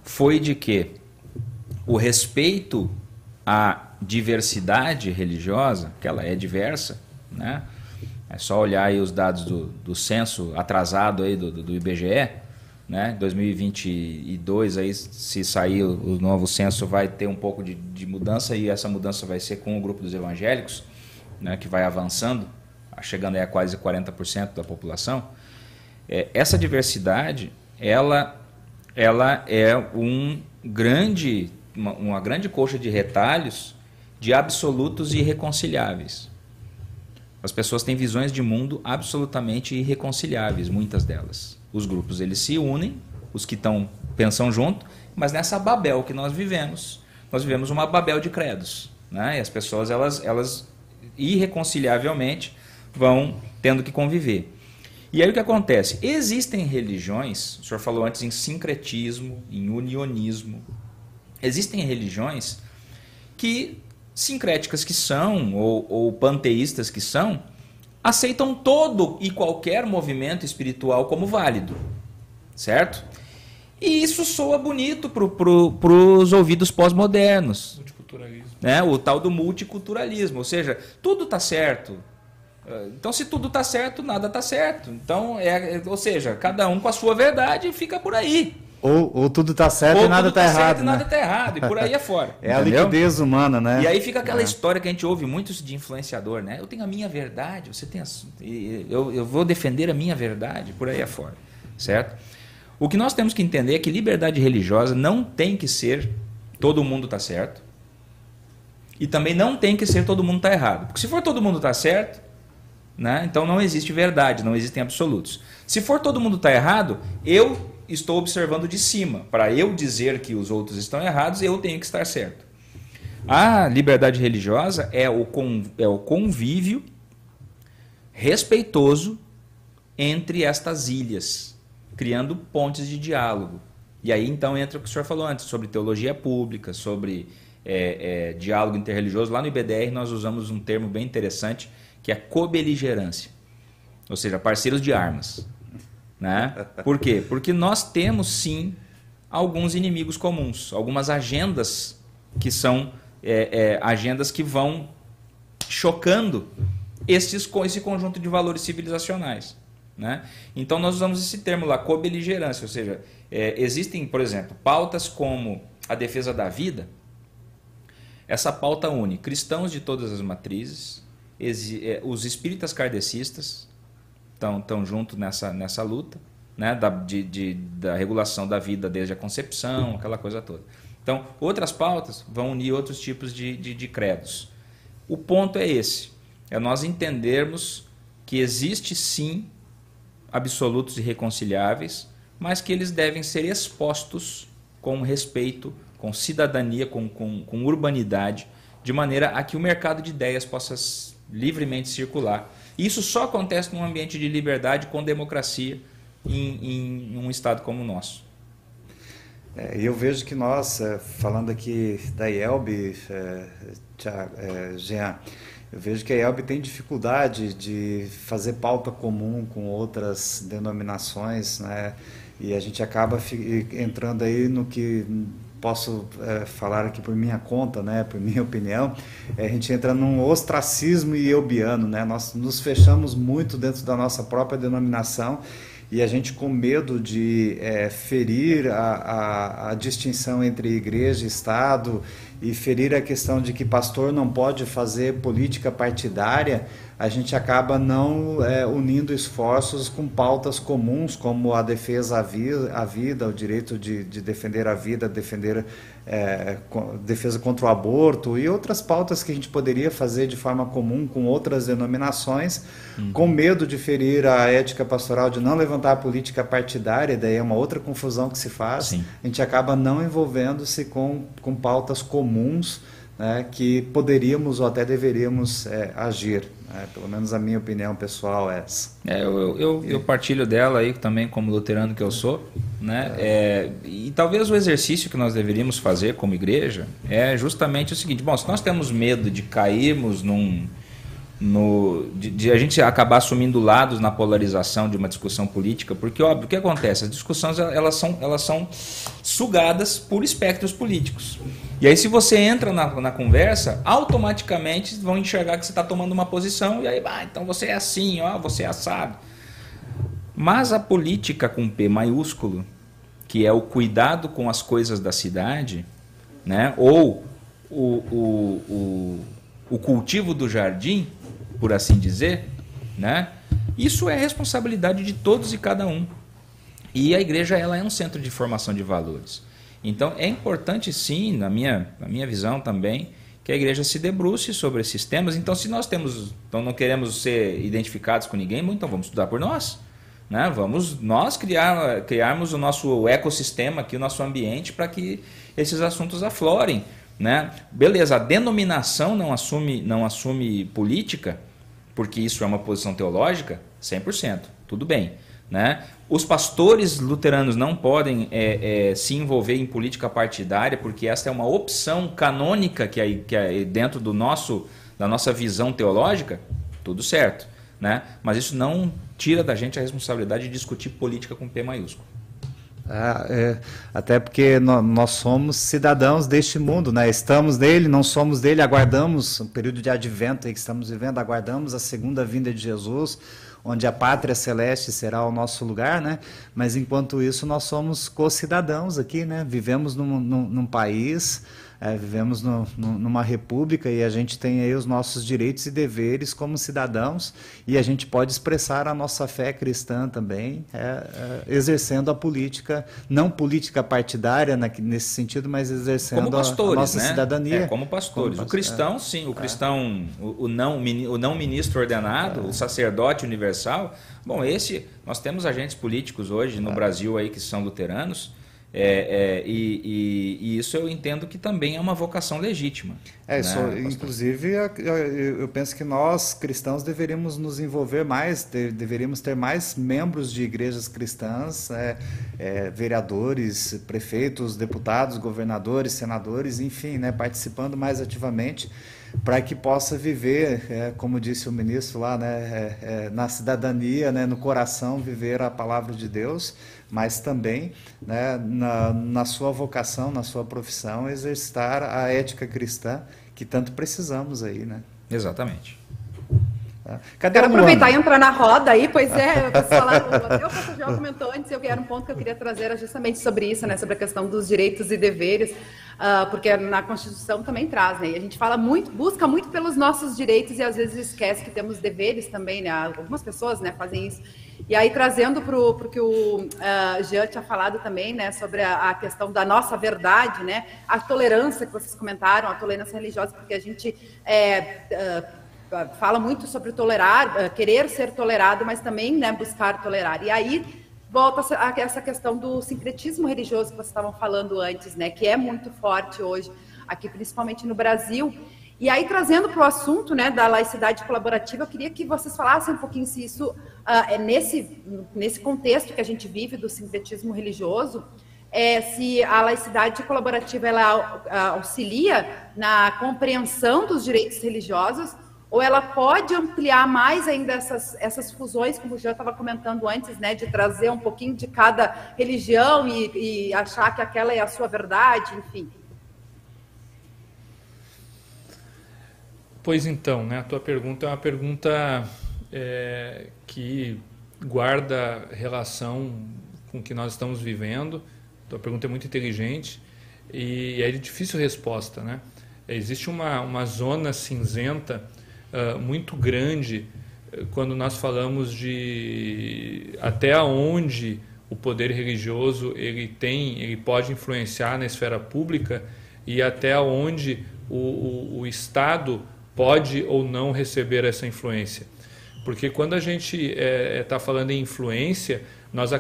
foi de que o respeito à diversidade religiosa, que ela é diversa, né? É só olhar aí os dados do, do censo atrasado aí do, do, IBGE, né? 2022 aí se sair o, novo censo vai ter um pouco de, de, mudança e essa mudança vai ser com o grupo dos evangélicos, né? Que vai avançando, chegando aí a quase 40% da população. É, essa diversidade, ela, ela é um grande uma, uma grande coxa de retalhos de absolutos irreconciliáveis. As pessoas têm visões de mundo absolutamente irreconciliáveis, muitas delas. Os grupos eles se unem, os que estão pensam junto, mas nessa Babel que nós vivemos, nós vivemos uma Babel de credos, né? E as pessoas elas elas irreconciliavelmente vão tendo que conviver. E aí o que acontece? Existem religiões, o senhor falou antes em sincretismo, em unionismo, Existem religiões que, sincréticas que são, ou, ou panteístas que são, aceitam todo e qualquer movimento espiritual como válido. Certo? E isso soa bonito para pro, os ouvidos pós-modernos. Multiculturalismo. Né? O tal do multiculturalismo. Ou seja, tudo está certo. Então, se tudo está certo, nada está certo. Então, é, ou seja, cada um com a sua verdade fica por aí. Ou, ou tudo está certo ou e nada está tá errado. Certo, né? e nada está errado, e por aí é fora. é entendeu? a liquidez humana, né? E aí fica aquela é. história que a gente ouve muito de influenciador, né? Eu tenho a minha verdade, você tem a, eu, eu vou defender a minha verdade, por aí é fora. Certo? O que nós temos que entender é que liberdade religiosa não tem que ser todo mundo está certo. E também não tem que ser todo mundo está errado. Porque se for todo mundo está certo, Né? Então não existe verdade, não existem absolutos. Se for todo mundo está errado, eu estou observando de cima. Para eu dizer que os outros estão errados, eu tenho que estar certo. A liberdade religiosa é o, é o convívio respeitoso entre estas ilhas, criando pontes de diálogo. E aí então entra o que o senhor falou antes, sobre teologia pública, sobre é, é, diálogo interreligioso. Lá no IBDR nós usamos um termo bem interessante, que é cobeligerância, ou seja, parceiros de armas. Né? Por quê? Porque nós temos sim alguns inimigos comuns, algumas agendas que são é, é agendas que vão chocando esses, esse conjunto de valores civilizacionais. Né? Então nós usamos esse termo lá, cobeligerância, ou seja, é, existem, por exemplo, pautas como a defesa da vida. Essa pauta une cristãos de todas as matrizes, é, os espíritas kardecistas estão, estão junto nessa, nessa luta, né? da, de, de, da regulação da vida desde a concepção, aquela coisa toda. Então, outras pautas vão unir outros tipos de, de, de credos. O ponto é esse: é nós entendermos que existe sim absolutos irreconciliáveis, mas que eles devem ser expostos com respeito, com cidadania, com, com, com urbanidade, de maneira a que o mercado de ideias possa livremente circular. Isso só acontece num ambiente de liberdade com democracia em, em um estado como o nosso. É, eu vejo que nós, é, falando aqui da IELB, é, é, Jean, eu vejo que a IELB tem dificuldade de fazer pauta comum com outras denominações, né? E a gente acaba entrando aí no que posso é, falar aqui por minha conta, né, por minha opinião, é, a gente entra num ostracismo iobiano, né? Nós nos fechamos muito dentro da nossa própria denominação e a gente com medo de é, ferir a, a, a, distinção entre igreja e Estado e ferir a questão de que pastor não pode fazer política partidária, a gente acaba não é, unindo esforços com pautas comuns, como a defesa à vida, à vida o direito de, de defender a vida, defender é, defesa contra o aborto e outras pautas que a gente poderia fazer de forma comum com outras denominações, uhum. com medo de ferir a ética pastoral, de não levantar a política partidária, daí é uma outra confusão que se faz. Sim. A gente acaba não envolvendo-se com, com pautas comuns né, que poderíamos ou até deveríamos é, agir. Né? Pelo menos a minha opinião pessoal é essa. É, eu, eu, eu, partilho dela aí também como luterano que eu sou. Né? É, e talvez o exercício que nós deveríamos fazer como igreja é justamente o seguinte: bom, se nós temos medo de cairmos num no, de, de, a gente acabar assumindo lados na polarização de uma discussão política, porque óbvio o que acontece, as discussões elas são, elas são sugadas por espectros políticos. E aí se você entra na, na conversa, automaticamente vão enxergar que você está tomando uma posição e aí, ah, então você é assim, ó, você é assado. Mas a política com P maiúsculo, que é o cuidado com as coisas da cidade, né, ou o, o, o, o cultivo do jardim, por assim dizer, né? Isso é responsabilidade de todos e cada um. E a igreja ela é um centro de formação de valores. Então é importante sim, na minha, na minha visão também, que a igreja se debruce sobre esses temas. Então, se nós temos, então não queremos ser identificados com ninguém, então vamos estudar por nós. Né? Vamos nós criar, criarmos o nosso ecossistema aqui, o nosso ambiente, para que esses assuntos aflorem. Né? Beleza, a denominação não assume, não assume política, porque isso é uma posição teológica, 100%, tudo bem. Né? Os pastores luteranos não podem é, é, se envolver em política partidária, porque essa é uma opção canônica que é, que é dentro do nosso, da nossa visão teológica, tudo certo. Né? Mas isso não tira da gente a responsabilidade de discutir política com P maiúsculo. Ah, é, até porque nós, somos cidadãos deste mundo, né? estamos nele, não somos dele, aguardamos o período de advento que estamos vivendo, aguardamos a segunda vinda de Jesus, onde a pátria celeste será o nosso lugar, né? mas enquanto isso nós somos co-cidadãos aqui, né? vivemos num, num, num país É, vivemos no, no, numa república e a gente tem aí os nossos direitos e deveres como cidadãos e a gente pode expressar a nossa fé cristã também, é, é, exercendo a política, não política partidária na, nesse sentido, mas exercendo pastores, a, a, nossa né? cidadania. É, como pastores. Como, o cristão, sim, o é. cristão, o, o, não, o não ministro ordenado, o sacerdote universal. Bom, esse, nós temos agentes políticos hoje no Brasil aí que são luteranos, é, é, e, e, e, isso eu entendo que também é uma vocação legítima. É, isso, né, inclusive eu penso que nós cristãos deveríamos nos envolver mais, deveríamos ter mais membros de igrejas cristãs, é, é, vereadores, prefeitos, deputados, governadores, senadores, enfim, né, participando mais ativamente para que possa viver, é, como disse o ministro lá, né, é, é, na cidadania, né, no coração, viver a palavra de Deus, mas também né, na, na sua vocação, na sua profissão, exercitar a ética cristã que tanto precisamos aí, né? Exatamente. Tá. Cadê Quero aproveitar e entrar na roda aí, pois é, eu falar, até o João comentou antes, eu era um ponto que eu queria trazer era justamente sobre isso, né, sobre a questão dos direitos e deveres, uh, porque na Constituição também traz, né, e a gente fala muito, busca muito pelos nossos direitos e às vezes esquece que temos deveres também, né, algumas pessoas, né, fazem isso. E aí, trazendo para o que o uh, Jean tinha falado também, né, sobre a, a, questão da nossa verdade, né, a tolerância que vocês comentaram, a tolerância religiosa, porque a gente é, uh, fala muito sobre tolerar, eh, querer ser tolerado, mas também né, buscar tolerar. E aí volta a essa questão do sincretismo religioso que vocês estavam falando antes, né, que é muito forte hoje, aqui principalmente no Brasil. E aí, trazendo para o assunto né, da laicidade colaborativa, eu queria que vocês falassem um pouquinho se isso uh, é nesse, nesse contexto que a gente vive do sincretismo religioso, é, se a laicidade colaborativa ela auxilia na compreensão dos direitos religiosos ou ela pode ampliar mais ainda essas, essas fusões, como já estava comentando antes, né, de trazer um pouquinho de cada religião e, e achar que aquela é a sua verdade, enfim. Pois então, né, a tua pergunta é uma pergunta é, que guarda relação com o que nós estamos vivendo. A tua pergunta é muito inteligente e é de difícil resposta, né? Existe uma, uma zona cinzenta uh, muito grande eh, quando nós falamos de até onde o poder religioso ele tem, ele pode influenciar na esfera pública e até onde o, o, o Estado pode ou não receber essa influência. Porque quando a gente está é, é, falando em influência, nós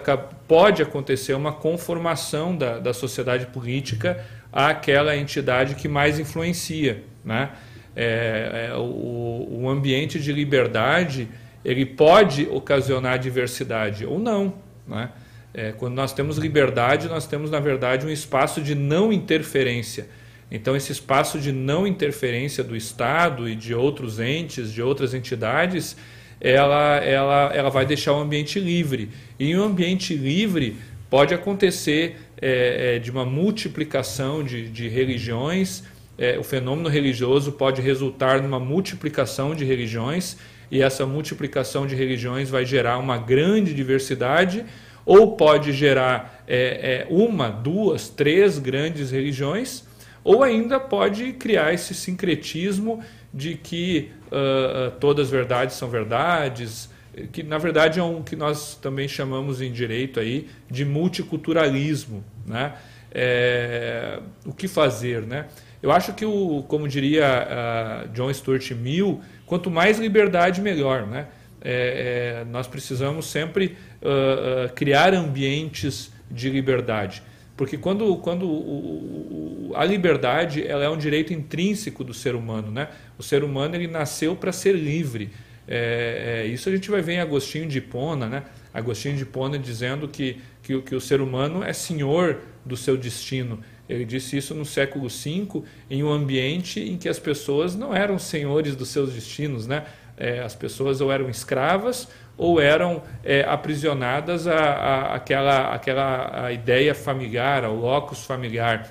pode acontecer uma conformação da, da sociedade política àquela entidade que mais influencia. Né? é, é, o, o ambiente de liberdade ele pode ocasionar diversidade ou não. Né? É, quando nós temos liberdade, nós temos, na verdade, um espaço de não interferência. Então, esse espaço de não interferência do Estado e de outros entes, de outras entidades, ela, ela, ela vai deixar o ambiente livre. E um ambiente livre pode acontecer é, é, de uma multiplicação de, de religiões, é, o fenômeno religioso pode resultar numa multiplicação de religiões, e essa multiplicação de religiões vai gerar uma grande diversidade, ou pode gerar é, é, uma, duas, três grandes religiões, ou ainda pode criar esse sincretismo de que uh, todas as verdades são verdades, que na verdade é um que nós também chamamos em direito aí de multiculturalismo, né? É, o que fazer, né? Eu acho que, o, como diria uh, John Stuart Mill, quanto mais liberdade, melhor. Né? É, é, nós precisamos sempre uh, uh, criar ambientes de liberdade. Porque quando, quando o, o, a liberdade ela é um direito intrínseco do ser humano. Né? O ser humano ele nasceu para ser livre. É, é, isso a gente vai ver em Agostinho de Hipona, né? Agostinho de Hipona dizendo que, que, que o ser humano é senhor do seu destino. Ele disse isso no século V, em um ambiente em que as pessoas não eram senhores dos seus destinos, né? É, as pessoas ou eram escravas ou eram é, aprisionadas à, à, àquela, ideia familiar, ao locus familiar.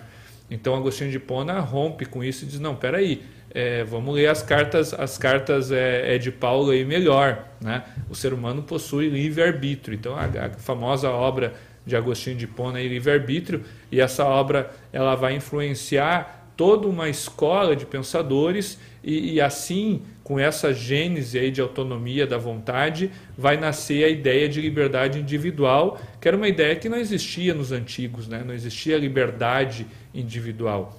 Então Agostinho de Pona rompe com isso e diz: não, peraí, é, vamos ler as cartas, as cartas é, é de Paulo aí melhor, né? O ser humano possui livre arbítrio. Então a, a famosa obra de Agostinho de Hipona e livre-arbítrio, e essa obra ela vai influenciar toda uma escola de pensadores e, e, assim, com essa gênese aí de autonomia da vontade, vai nascer a ideia de liberdade individual, que era uma ideia que não existia nos antigos, né? não existia liberdade individual.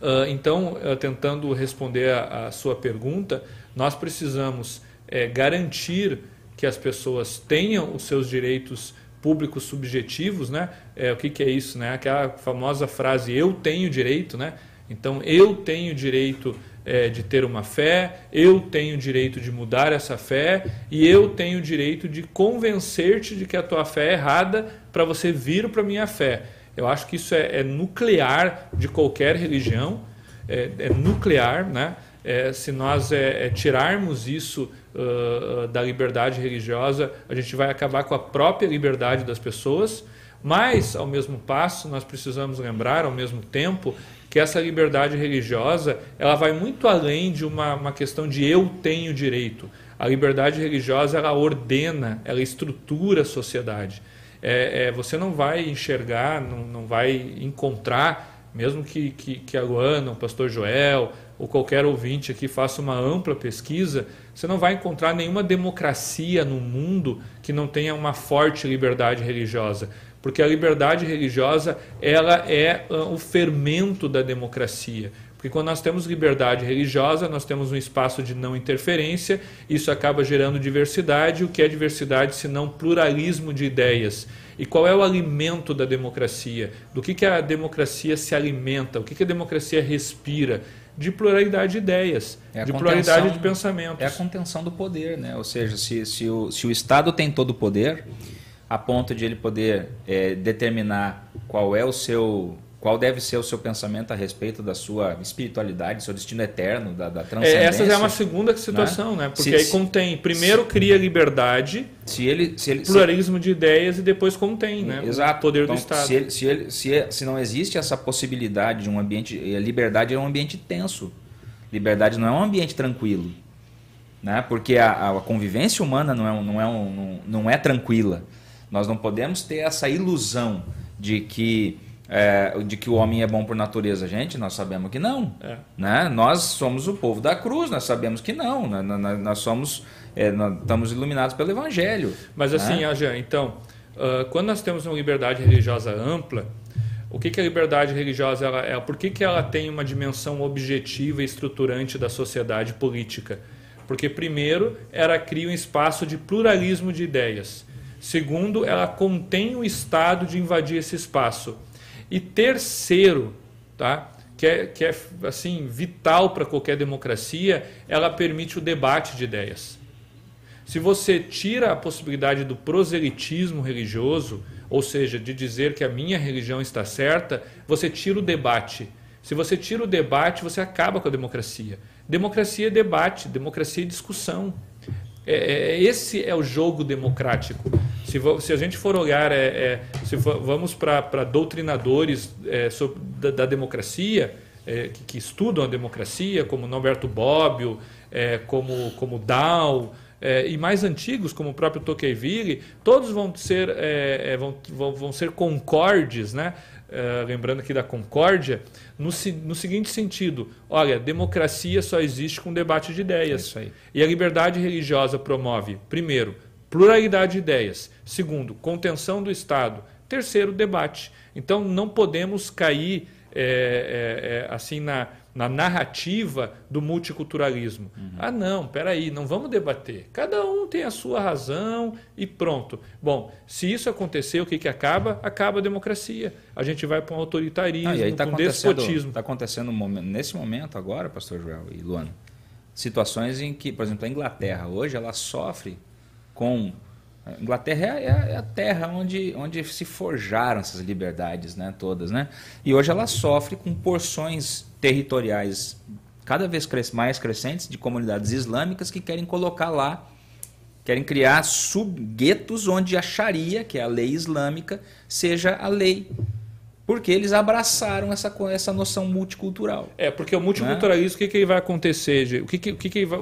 Uh, então, uh, tentando responder a, a, sua pergunta, nós precisamos é, garantir que as pessoas tenham os seus direitos públicos subjetivos, né? É, o que, que é isso, né? Aquela famosa frase "eu tenho direito", né? Então, eu tenho direito é, de ter uma fé, eu tenho direito de mudar essa fé e eu tenho direito de convencer-te de que a tua fé é errada para você vir para a minha fé. Eu acho que isso é, é nuclear de qualquer religião, é, é nuclear, né? É, se nós é, é, tirarmos isso uh, da liberdade religiosa, a gente vai acabar com a própria liberdade das pessoas. Mas, ao mesmo passo, nós precisamos lembrar, ao mesmo tempo, que essa liberdade religiosa ela vai muito além de uma, uma questão de eu tenho direito. A liberdade religiosa ela ordena, ela estrutura a sociedade. É, é, você não vai enxergar, não, não vai encontrar, mesmo que, que, que a Luana, o pastor Joel ou qualquer ouvinte aqui faça uma ampla pesquisa, você não vai encontrar nenhuma democracia no mundo que não tenha uma forte liberdade religiosa porque a liberdade religiosa ela é ah, o fermento da democracia. Porque quando nós temos liberdade religiosa, nós temos um espaço de não interferência, isso acaba gerando diversidade. O que é diversidade se não pluralismo de ideias? E qual é o alimento da democracia? Do que, que a democracia se alimenta? O que, que a democracia respira? De pluralidade de ideias, é de pluralidade de pensamentos. É a contenção do poder, né? Ou seja, se, se, o, se o Estado tem todo o poder, a ponto de ele poder é, determinar qual é o seu qual deve ser o seu pensamento a respeito da sua espiritualidade, seu destino eterno, da, da transcendência. É, essa é uma segunda situação, né? né? Porque se, aí contém, primeiro cria liberdade, se ele, se ele, pluralismo se, de ideias e depois contém, né? Exato. O poder então, do Estado. Se, ele, se, ele, se, se não existe essa possibilidade de um ambiente, a liberdade é um ambiente tenso. Liberdade não é um ambiente tranquilo, né? Porque a, a convivência humana não é, não é, um, não, não é tranquila. Nós não podemos ter essa ilusão de que é, de que o homem é bom por natureza, gente, nós sabemos que não. É. Né? Nós somos o povo da cruz, nós sabemos que não. Nós, né? nós somos, é, nós estamos iluminados pelo Evangelho. Mas assim, né? Ajan, então, uh, quando nós temos uma liberdade religiosa ampla, o que, que a liberdade religiosa ela é? Por que, que ela tem uma dimensão objetiva e estruturante da sociedade política? Porque, primeiro, ela cria um espaço de pluralismo de ideias. Segundo, ela contém o Estado de invadir esse espaço. E terceiro, tá? que, é, que é assim vital para qualquer democracia, ela permite o debate de ideias. Se você tira a possibilidade do proselitismo religioso, ou seja, de dizer que a minha religião está certa, você tira o debate. Se você tira o debate, você acaba com a democracia. Democracia é debate, democracia é discussão. É, é, esse é o jogo democrático. Se, se a gente for olhar, é, é se for, vamos para doutrinadores é, sobre, da, da, democracia, é, que, que, estudam a democracia, como Norberto Bobbio, como, como Dow, e mais antigos, como o próprio Tocqueville, todos vão ser, vão, vão, vão ser concordes, né? Uh, lembrando aqui da concórdia, no, no, seguinte sentido: olha, democracia só existe com debate de ideias. É e a liberdade religiosa promove, primeiro, pluralidade de ideias, segundo, contenção do Estado, terceiro, debate. Então não podemos cair é, é, assim na, na narrativa do multiculturalismo. Uhum. Ah, não, peraí, não vamos debater. Cada um tem a sua razão e pronto. Bom, se isso acontecer, o que, que acaba? Acaba a democracia. A gente vai para um autoritarismo, ah, tá um despotismo. Está acontecendo nesse momento agora, pastor Joel e Luana, situações em que, por exemplo, a Inglaterra hoje ela sofre com Inglaterra é, é, é a terra onde, onde se forjaram essas liberdades né, todas. Né? E hoje ela sofre com porções territoriais cada vez mais crescentes de comunidades islâmicas que querem colocar lá, querem criar subguetos onde a Sharia, que é a lei islâmica, seja a lei. Porque eles abraçaram essa, essa noção multicultural. É, porque o multiculturalismo, né? o que, que vai acontecer? O que, que, o que, que vai,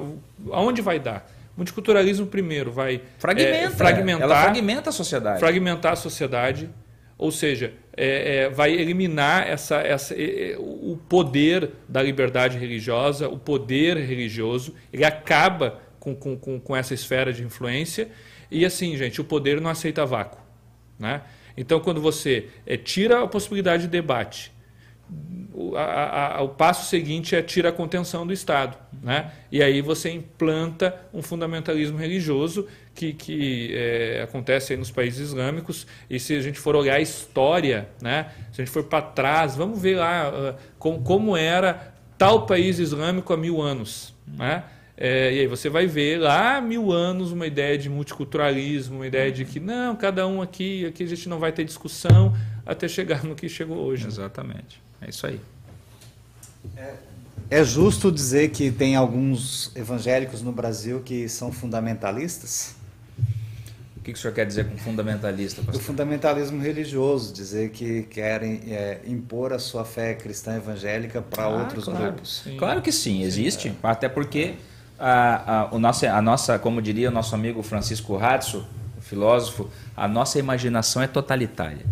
aonde vai dar? Multiculturalismo primeiro vai fragmenta, é, fragmentar, ela fragmenta a sociedade. Fragmentar a sociedade. Ou seja, é, é, vai eliminar essa, essa, é, o poder da liberdade religiosa, o poder religioso, ele acaba com, com, com essa esfera de influência. E assim, gente, o poder não aceita vácuo. Né? Então, quando você é, tira a possibilidade de debate, o, a, a, o passo seguinte é tira a contenção do Estado. Né? E aí você implanta um fundamentalismo religioso que, que é, acontece nos países islâmicos. E se a gente for olhar a história, né? se a gente for para trás, vamos ver lá uh, com, como era tal país islâmico há mil anos. Né? É, e aí você vai ver lá há mil anos uma ideia de multiculturalismo, uma ideia de que não, cada um aqui, aqui a gente não vai ter discussão até chegar no que chegou hoje. Exatamente. É isso aí. É, é justo dizer que tem alguns evangélicos no Brasil que são fundamentalistas? O que, que o senhor quer dizer com fundamentalista? Pastor? O fundamentalismo religioso, dizer que querem é, impor a sua fé cristã evangélica para ah, outros claro, grupos. Sim. Claro que sim, existe. Sim, é. Até porque a, a, o nosso, a nossa, como diria o nosso amigo Francisco Ratzo, filósofo, a nossa imaginação é totalitária.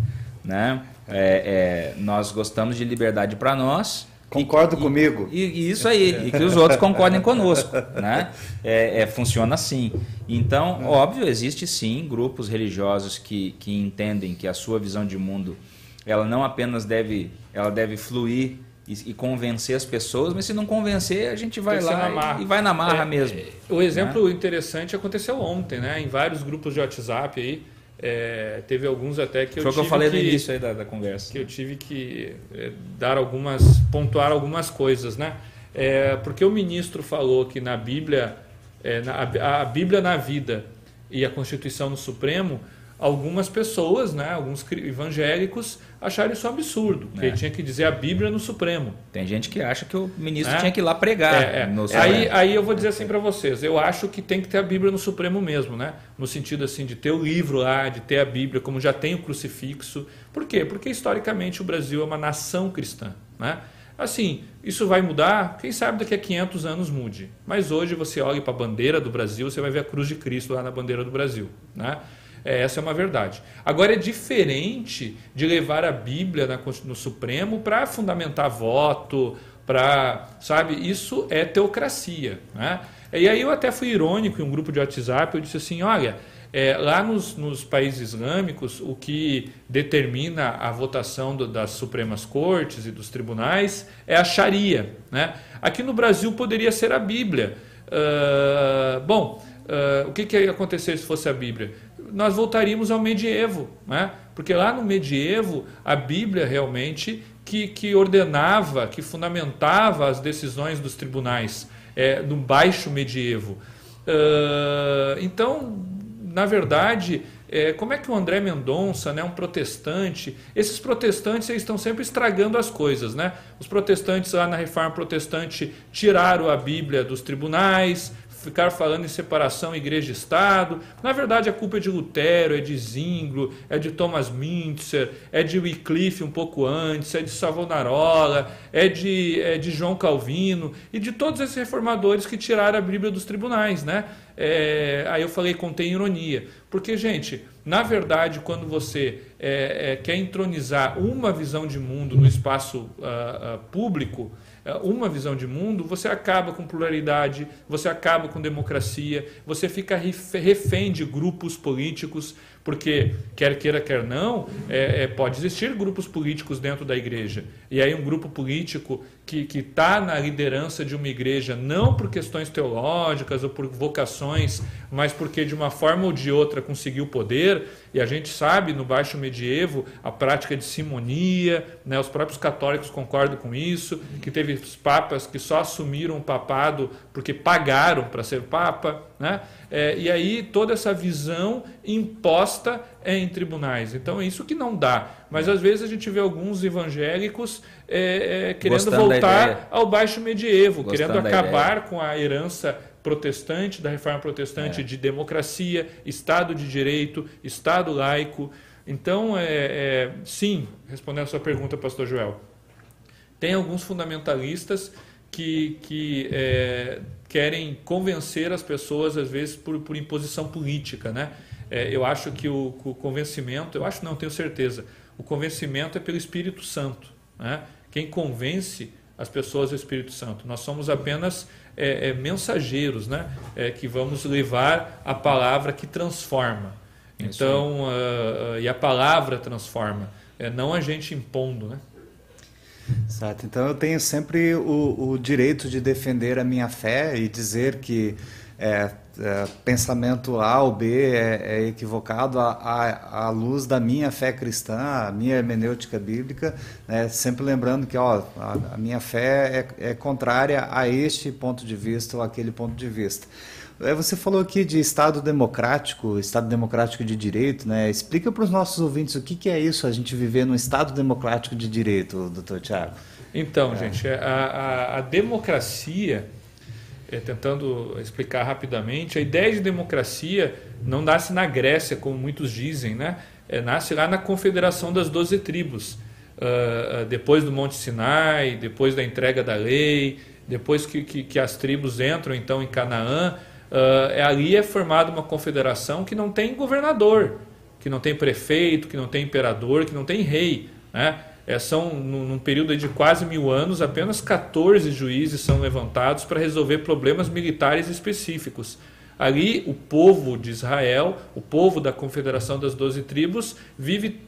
Né? É, é, nós gostamos de liberdade para nós, Concordo e, comigo. E, e, isso aí, e que os outros concordem conosco. Né? É, é, funciona assim. Então, óbvio, existe sim grupos religiosos que, que entendem que a sua visão de mundo ela não apenas deve, ela deve fluir e, e convencer as pessoas, mas se não convencer, a gente vai lá e, e, vai na marra é, mesmo. É, o exemplo né? interessante aconteceu ontem, né? Em vários grupos de WhatsApp aí é, teve alguns até que eu Foi tive que eu falei que, no início aí da, da, conversa. Que eu tive que é, dar algumas, pontuar algumas coisas, né? É, porque o ministro falou que na Bíblia, é, na, a, a Bíblia na vida e a Constituição no Supremo algumas pessoas, né, alguns evangélicos, acharam isso um absurdo, que é. tinha que dizer a Bíblia no Supremo. Tem gente que acha que o ministro é. tinha que ir lá pregar. É, é. aí, aí eu vou dizer assim para vocês, eu acho que tem que ter a Bíblia no Supremo mesmo, né? no sentido assim de ter o livro lá, de ter a Bíblia, como já tem o crucifixo. Por quê? Porque historicamente o Brasil é uma nação cristã. Né? Assim, isso vai mudar? Quem sabe daqui a 500 anos mude. Mas hoje você olha para a bandeira do Brasil, você vai ver a cruz de Cristo lá na bandeira do Brasil. Né? É, essa é uma verdade. Agora é diferente de levar a Bíblia na, no Supremo para fundamentar voto, para, sabe, isso é teocracia. Né? E aí eu até fui irônico em um grupo de WhatsApp, eu disse assim, olha, é, lá nos, nos, países islâmicos, o que determina a votação do, das Supremas Cortes e dos tribunais é a Sharia. Né? Aqui no Brasil poderia ser a Bíblia. Uh, bom, uh, o que, que ia acontecer se fosse a Bíblia? Nós voltaríamos ao medievo, né? porque lá no medievo a Bíblia realmente que, que ordenava, que fundamentava as decisões dos tribunais é, no baixo medievo. Uh, então, na verdade, é, como é que o André Mendonça, né, um protestante, esses protestantes eles estão sempre estragando as coisas. Né? Os protestantes lá na reforma protestante tiraram a Bíblia dos tribunais, ficar falando em separação igreja Estado. Na verdade, a culpa é de Lutero, é de Zwingli, é de Thomas Mintzer, é de Wycliffe um pouco antes, é de Savonarola, é de, é de João Calvino e de todos esses reformadores que tiraram a Bíblia dos tribunais, né? É, aí eu falei contém ironia, porque gente, na verdade, quando você é, é, quer entronizar uma visão de mundo no espaço uh, uh, público, uma visão de mundo, você acaba com pluralidade, você acaba com democracia, você fica refém de grupos políticos, porque quer queira, quer não, é, é, pode existir grupos políticos dentro da igreja. E aí um grupo político que está na liderança de uma igreja, não por questões teológicas ou por vocações, mas porque de uma forma ou de outra conseguiu poder, e a gente sabe no Baixo Medievo a prática de simonia, né, os próprios católicos concordam com isso, que teve papas que só assumiram o papado porque pagaram para ser papa. Né? É, e aí toda essa visão imposta é em tribunais. Então é isso que não dá. Mas às vezes a gente vê alguns evangélicos é, é, querendo Gostando voltar ao baixo medievo, Gostando querendo acabar com a herança protestante, da reforma protestante, é. de democracia, Estado de Direito, Estado laico. Então, é, é, sim, respondendo a sua pergunta, pastor Joel, tem alguns fundamentalistas que, que é, querem convencer as pessoas, às vezes, por, por imposição política. Né? É, eu acho que o, o, convencimento, eu acho não, tenho certeza, O convencimento é pelo Espírito Santo. Né? Quem convence as pessoas do Espírito Santo. Nós somos apenas é, é, mensageiros, né? É, que vamos levar a palavra que transforma. Então, uh, uh, e a palavra transforma, é não a gente impondo, né? Exato. Então eu tenho sempre o, o direito de defender a minha fé e dizer que é, é, pensamento A ou B é, é equivocado à, luz da minha fé cristã, a minha hermenêutica bíblica, né? sempre lembrando que ó, a, a minha fé é, é contrária a este ponto de vista ou aquele ponto de vista. É, você falou aqui de Estado democrático, Estado democrático de direito, né? Explica para os nossos ouvintes o que, que é isso, a gente viver num Estado democrático de direito, doutor Tiago. Então, é. gente, a, a, a democracia, é, tentando explicar rapidamente, a ideia de democracia não nasce na Grécia, como muitos dizem, né? É, nasce lá na Confederação das Doze Tribos. Uh, depois do Monte Sinai, depois da entrega da lei, depois que, que, que as tribos entram então em Canaã, uh, ali é formada uma confederação que não tem governador, que não tem prefeito, que não tem imperador, que não tem rei. Né? É, são, num período de quase mil anos, apenas 14 juízes são levantados para resolver problemas militares específicos. Ali, o povo de Israel, o povo da Confederação das Doze Tribos, vive,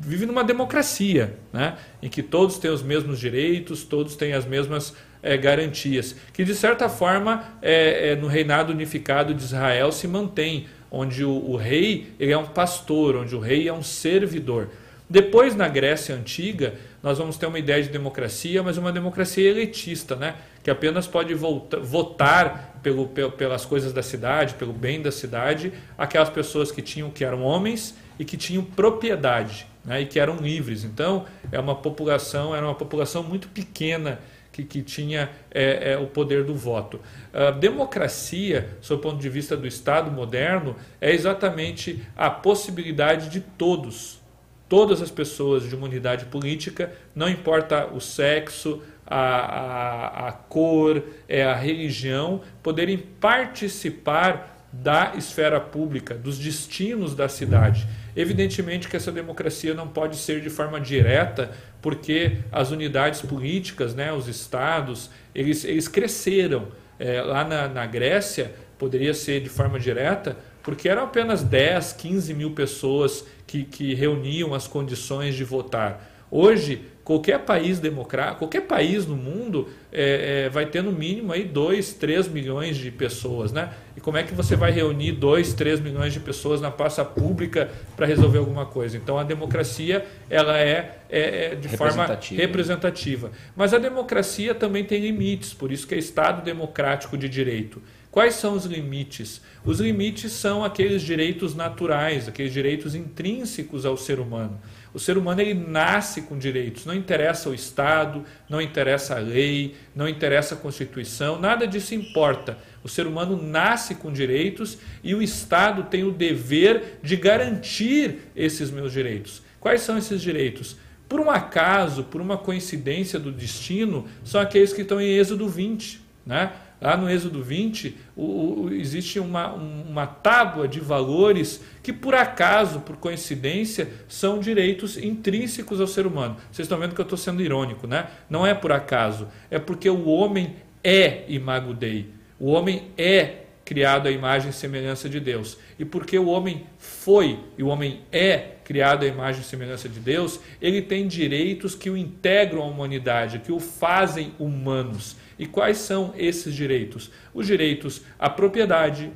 vive numa democracia, né? em que todos têm os mesmos direitos, todos têm as mesmas é, garantias, que de certa forma é, é, no reinado unificado de Israel se mantém, onde o, o, rei ele é um pastor, onde o rei é um servidor. Depois, na Grécia Antiga, nós vamos ter uma ideia de democracia, mas uma democracia elitista, né? que apenas pode voltar, votar pelo, pelas coisas da cidade, pelo bem da cidade, aquelas pessoas que tinham que eram homens e que tinham propriedade né? e que eram livres. Então, é uma população, era uma população muito pequena que, que tinha é, é, o poder do voto. A democracia, sob o ponto de vista do Estado moderno, é exatamente a possibilidade de todos, todas as pessoas de uma unidade política, não importa o sexo, a, a, a cor, é, a religião, poderem participar da esfera pública, dos destinos da cidade. Evidentemente que essa democracia não pode ser de forma direta, porque as unidades políticas, né, os estados, eles, eles cresceram. É, lá na, na Grécia, poderia ser de forma direta, porque eram apenas 10, 15 mil pessoas que, que reuniam as condições de votar. Hoje, qualquer país democrático, qualquer país no mundo é, é, vai ter no mínimo aí 2, 3 milhões de pessoas, né? E como é que você vai reunir 2, 3 milhões de pessoas na praça pública para resolver alguma coisa? Então a democracia ela é, é, é de forma representativa. Mas a democracia também tem limites, por isso que é Estado democrático de direito. Quais são os limites? Os limites são aqueles direitos naturais, aqueles direitos intrínsecos ao ser humano. O ser humano ele nasce com direitos, não interessa o Estado, não interessa a lei, não interessa a Constituição, nada disso importa. O ser humano nasce com direitos e o Estado tem o dever de garantir esses meus direitos. Quais são esses direitos? Por um acaso, por uma coincidência do destino, são aqueles que estão em Êxodo 20. Né? Lá no Êxodo 20, o, o, existe uma, uma tábua de valores que, por acaso, por coincidência, são direitos intrínsecos ao ser humano. Vocês estão vendo que eu estou sendo irônico, né? Não é por acaso, é porque o homem é imago Dei. O homem é criado à imagem e semelhança de Deus. E porque o homem foi e o homem é criado à imagem e semelhança de Deus, ele tem direitos que o integram à humanidade, que o fazem humanos. E quais são esses direitos? Os direitos à propriedade,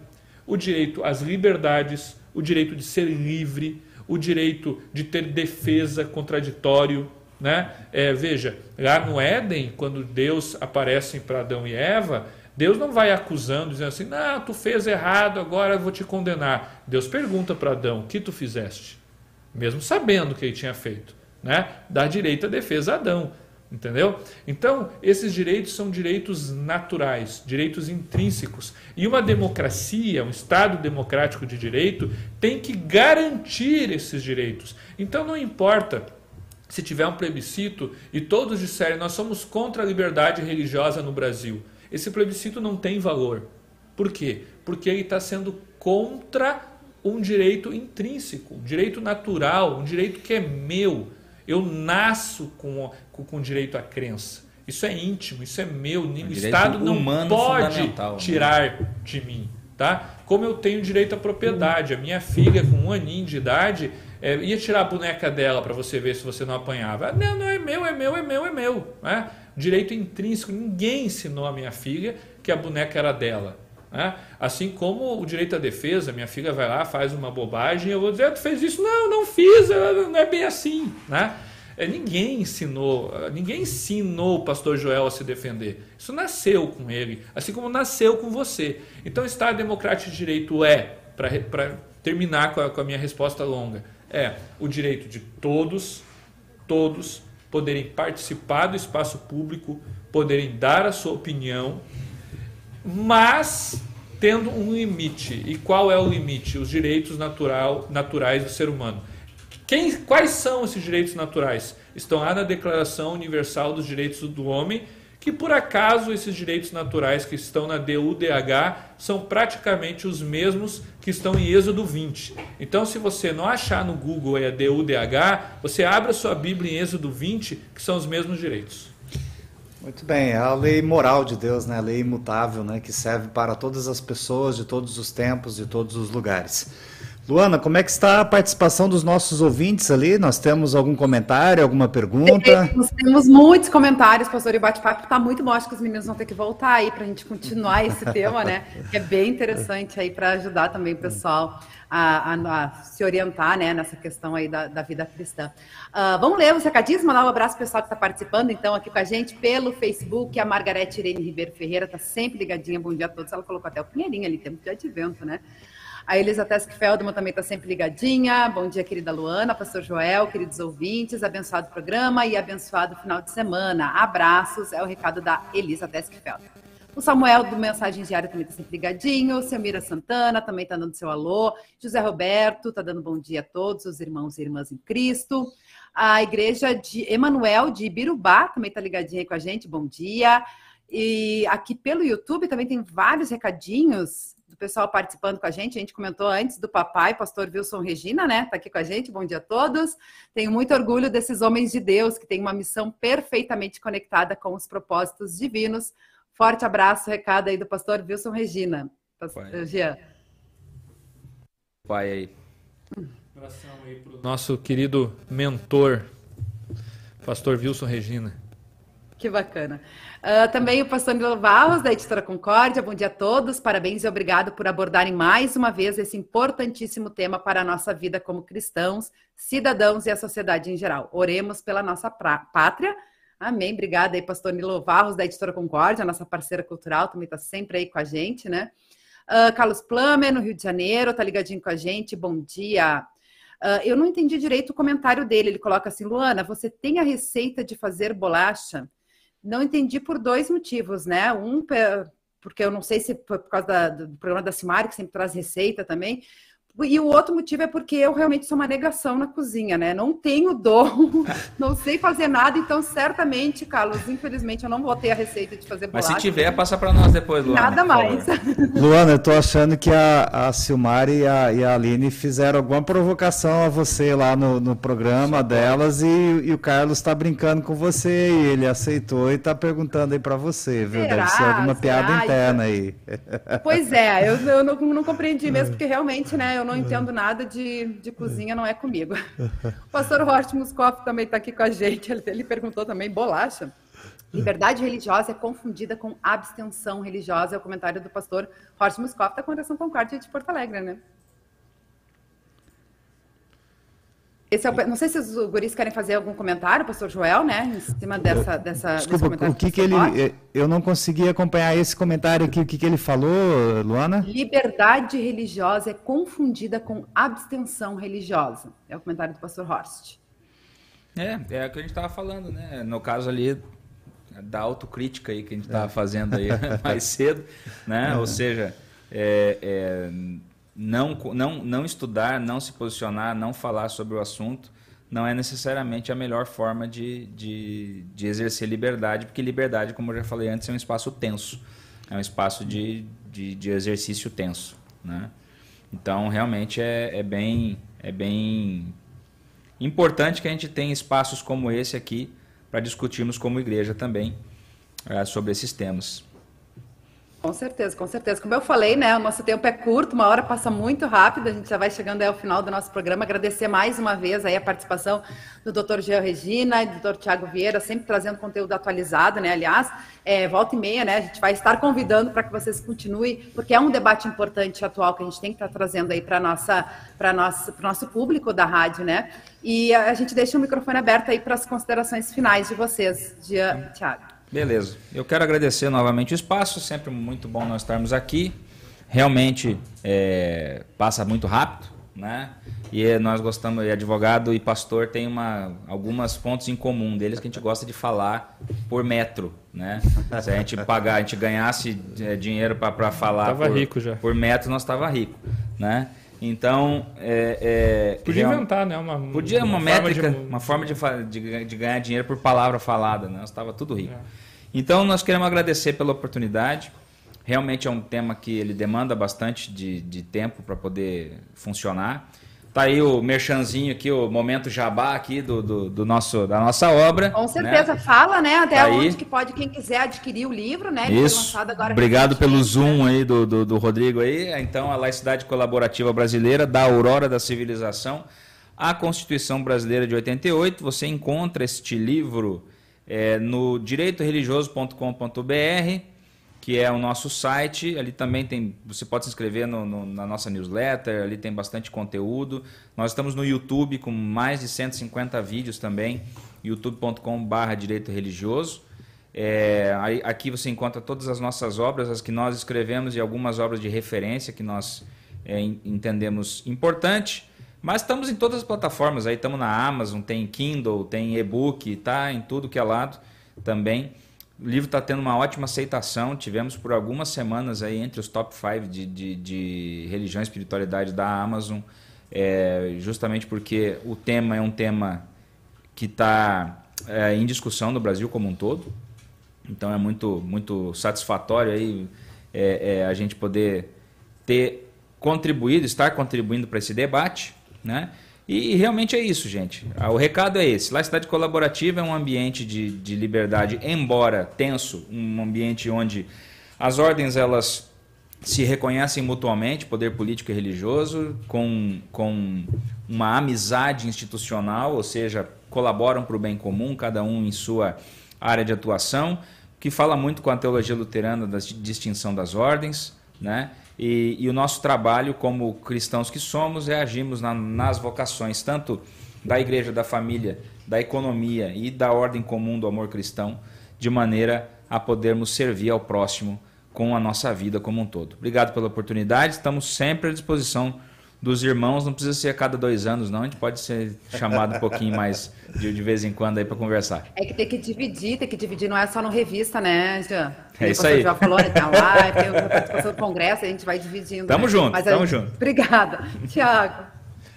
o direito às liberdades, o direito de ser livre, o direito de ter defesa contraditório. Né? É, veja, lá no Éden, quando Deus aparece para Adão e Eva, Deus não vai acusando, dizendo assim: não, tu fez errado, agora eu vou te condenar. Deus pergunta para Adão: o que tu fizeste? Mesmo sabendo o que ele tinha feito. Né? Dá direito à defesa a Adão. Entendeu? Então, esses direitos são direitos naturais, direitos intrínsecos. E uma democracia, um Estado democrático de direito, tem que garantir esses direitos. Então, não importa se tiver um plebiscito e todos disserem nós somos contra a liberdade religiosa no Brasil. Esse plebiscito não tem valor. Por quê? Porque ele está sendo contra um direito intrínseco, um direito natural, um direito que é meu Eu nasço com, com, com direito à crença. Isso é íntimo, isso é meu. O Estado não pode né? tirar né? de mim. Tá? Como eu tenho direito à propriedade. A minha filha, com um aninho de idade, é, ia tirar a boneca dela para você ver se você não apanhava. Não, não é meu, é meu, é meu, é meu. Né? Direito intrínseco. Ninguém ensinou a minha filha que a boneca era dela. Né? Assim como o direito à defesa, minha filha vai lá, faz uma bobagem, eu vou dizer, ah, tu fez isso? Não, não fiz, não é bem assim. Né? É, ninguém ensinou, ninguém ensinou o pastor Joel a se defender. Isso nasceu com ele, assim como nasceu com você. Então, Estado Democrático de Direito é, para terminar com a, com a minha resposta longa, é o direito de todos, todos poderem participar do espaço público, poderem dar a sua opinião, mas tendo um limite. E qual é o limite? Os direitos natural, naturais do ser humano. Quem, quais são esses direitos naturais? Estão lá na Declaração Universal dos Direitos do Homem, que por acaso esses direitos naturais que estão na DUDH são praticamente os mesmos que estão em Êxodo 20. Então, se você não achar no Google a DUDH, você abre a sua Bíblia em Êxodo 20, que são os mesmos direitos. Muito bem, é a lei moral de Deus, né? a lei imutável, né? que serve para todas as pessoas, de todos os tempos, de todos os lugares. Luana, como é que está a participação dos nossos ouvintes ali? Nós temos algum comentário, alguma pergunta? Nós temos muitos comentários, pastor, e o bate-papo está muito bom. Acho que os meninos vão ter que voltar aí para a gente continuar esse tema, né? Que é bem interessante aí para ajudar também o pessoal a, a, a, se orientar né, nessa questão aí da, da vida cristã. Uh, vamos ler os recadinhos, mandar um abraço para o pessoal que está participando, então, aqui com a gente pelo Facebook. A Margarete Irene Ribeiro Ferreira está sempre ligadinha. Bom dia a todos. Ela colocou até o Pinheirinho ali, tempo de advento, né? A Elisa Tesk Feldman também está sempre ligadinha. Bom dia, querida Luana, pastor Joel, queridos ouvintes. Abençoado programa e abençoado final de semana. Abraços, é o recado da Elisa Tesk Feldman. O Samuel do Mensagem Diária também está sempre ligadinho. O Selmira Santana também está dando seu alô. José Roberto está dando bom dia a todos os irmãos e irmãs em Cristo. A igreja de Emanuel de Ibirubá também está ligadinha com a gente. Bom dia. E aqui pelo YouTube também tem vários recadinhos do pessoal participando com a gente. A gente comentou antes do papai, pastor Wilson Regina, né? Tá aqui com a gente. Bom dia a todos. Tenho muito orgulho desses homens de Deus que têm uma missão perfeitamente conectada com os propósitos divinos. Forte abraço, recado aí do pastor Wilson Regina. Pastor Jean. Pai aí. Um abração aí pro nosso querido mentor, pastor Wilson Regina. Que bacana. Uh, também o pastor Nilo Barros, da Editora Concórdia. Bom dia a todos, parabéns e obrigado por abordarem mais uma vez esse importantíssimo tema para a nossa vida como cristãos, cidadãos e a sociedade em geral. Oremos pela nossa pátria. Amém. Obrigada aí, pastor Nilo Barros, da Editora Concórdia, nossa parceira cultural, também está sempre aí com a gente, né? Uh, Carlos Plamer, no Rio de Janeiro, tá ligadinho com a gente. Bom dia. Uh, eu não entendi direito o comentário dele. Ele coloca assim: Luana, você tem a receita de fazer bolacha? Não entendi por dois motivos, né? Um, porque eu não sei se foi por causa da, do programa da Simari, que sempre traz receita também, e o outro motivo é porque eu realmente sou uma negação na cozinha, né? Não tenho dom, não sei fazer nada, então certamente, Carlos, infelizmente eu não vou ter a receita de fazer bolacha. Mas se tiver, passa para nós depois, Luana. Nada mais. Luana, eu tô achando que a, a Silmari e a, e a Aline fizeram alguma provocação a você lá no, no programa Sim, delas e, e, o Carlos está brincando com você e ele aceitou e está perguntando aí para você, viu? Será? Deve ser alguma piada Será? interna aí. Pois é, eu, eu não, não compreendi mesmo, porque realmente, né? Eu não entendo nada de, de cozinha, não é comigo. O pastor Horst Muscoff também está aqui com a gente. Ele, perguntou também, bolacha. Liberdade religiosa é confundida com abstenção religiosa, é o comentário do pastor Horst Muscoff da Congregação Concórdia de Porto Alegre, né? Esse é o, não sei se os guris querem fazer algum comentário, pastor Joel, né? Em cima dessa. dessa Desculpa, o que, que ele. Pode. Eu não consegui acompanhar esse comentário aqui. O que, que ele falou, Luana? Liberdade religiosa é confundida com abstenção religiosa. É o comentário do pastor Horst. É, é o que a gente estava falando, né? No caso ali da autocrítica aí que a gente estava é. fazendo aí mais cedo, né? Ou seja, é, é não, não, não estudar, não se posicionar, não falar sobre o assunto, não é necessariamente a melhor forma de, de, de exercer liberdade, porque liberdade, como eu já falei antes, é um espaço tenso, é um espaço de, de, de exercício tenso. Né? Então, realmente é, é, bem, é bem importante que a gente tenha espaços como esse aqui para discutirmos como igreja também é, sobre esses temas. Com certeza, com certeza. Como eu falei, né, o nosso tempo é curto, uma hora passa muito rápido, a gente já vai chegando ao final do nosso programa. Agradecer mais uma vez aí a participação do Dr. Jean Regina e do Dr. Tiago Vieira, sempre trazendo conteúdo atualizado, né? Aliás, é, volta e meia, né? A gente vai estar convidando para que vocês continuem, porque é um debate importante atual que a gente tem que estar trazendo aí para nossa, para nosso, nosso público da rádio, né? E a gente deixa o microfone aberto aí para as considerações finais de vocês, Tiago. Beleza. Eu quero agradecer novamente o espaço, sempre muito bom nós estarmos aqui. Realmente é, passa muito rápido, né? E nós gostamos, e advogado e pastor tem uma, algumas pontos em comum deles que a gente gosta de falar por metro, né? Se a gente pagar, a gente ganhasse é, dinheiro para falar tava por, rico já. por metro, nós estava rico, né? Então, é, é, podia inventar, né? Uma, podia uma, uma métrica, de... uma forma de, de, de, ganhar dinheiro por palavra falada, né? Estava tudo rico. É. Então, nós queremos agradecer pela oportunidade. Realmente é um tema que ele demanda bastante de, de tempo para poder funcionar. Tá aí o merchanzinho aqui, o momento jabá aqui do, do, do nosso, da nossa obra. Com certeza, né? fala, né? Até tá onde aí. que pode, quem quiser adquirir o livro, né? Ele Isso. Obrigado pelo zoom aí do, do, do, Rodrigo aí. Então, a Laicidade Colaborativa Brasileira, da Aurora da Civilização, a Constituição Brasileira de 88. Você encontra este livro é, no direitoreligioso.com.br, que é o nosso site. Ali também tem, você pode se inscrever no, no, na nossa newsletter, ali tem bastante conteúdo. Nós estamos no YouTube com mais de 150 vídeos também, youtube.com.br direito religioso. É, aqui você encontra todas as nossas obras, as que nós escrevemos e algumas obras de referência que nós é, entendemos importante. Mas estamos em todas as plataformas aí, estamos na Amazon, tem Kindle, tem e-book, tá em tudo que é lado também. O livro está tendo uma ótima aceitação. Tivemos por algumas semanas aí entre os top 5 de, de, de, religião e espiritualidade da Amazon, é, justamente porque o tema é um tema que está é, em discussão no Brasil como um todo. Então é muito, muito satisfatório aí é, é a gente poder ter contribuído, estar contribuindo para esse debate. Né? E, realmente é isso, gente. Ah, o recado é esse. Lá, cidade colaborativa é um ambiente de, de liberdade, embora tenso, um ambiente onde as ordens elas se reconhecem mutuamente, poder político e religioso, com, com uma amizade institucional, ou seja, colaboram para o bem comum, cada um em sua área de atuação, que fala muito com a teologia luterana da distinção das ordens, né? E, e, o nosso trabalho como cristãos que somos é agirmos na, nas vocações, tanto da igreja, da família, da economia e da ordem comum do amor cristão, de maneira a podermos servir ao próximo com a nossa vida como um todo. Obrigado pela oportunidade, estamos sempre à disposição dos irmãos, não precisa ser a cada dois anos, não. A gente pode ser chamado um pouquinho mais de, de vez em quando aí para conversar. É que tem que dividir, tem que dividir, não é só no revista, né, Jean? É isso aí. já falou, né, tá lá, tem a participação do Congresso, a gente vai dividindo. Tamo né? junto, Mas, tamo junto. Obrigada. Tiago.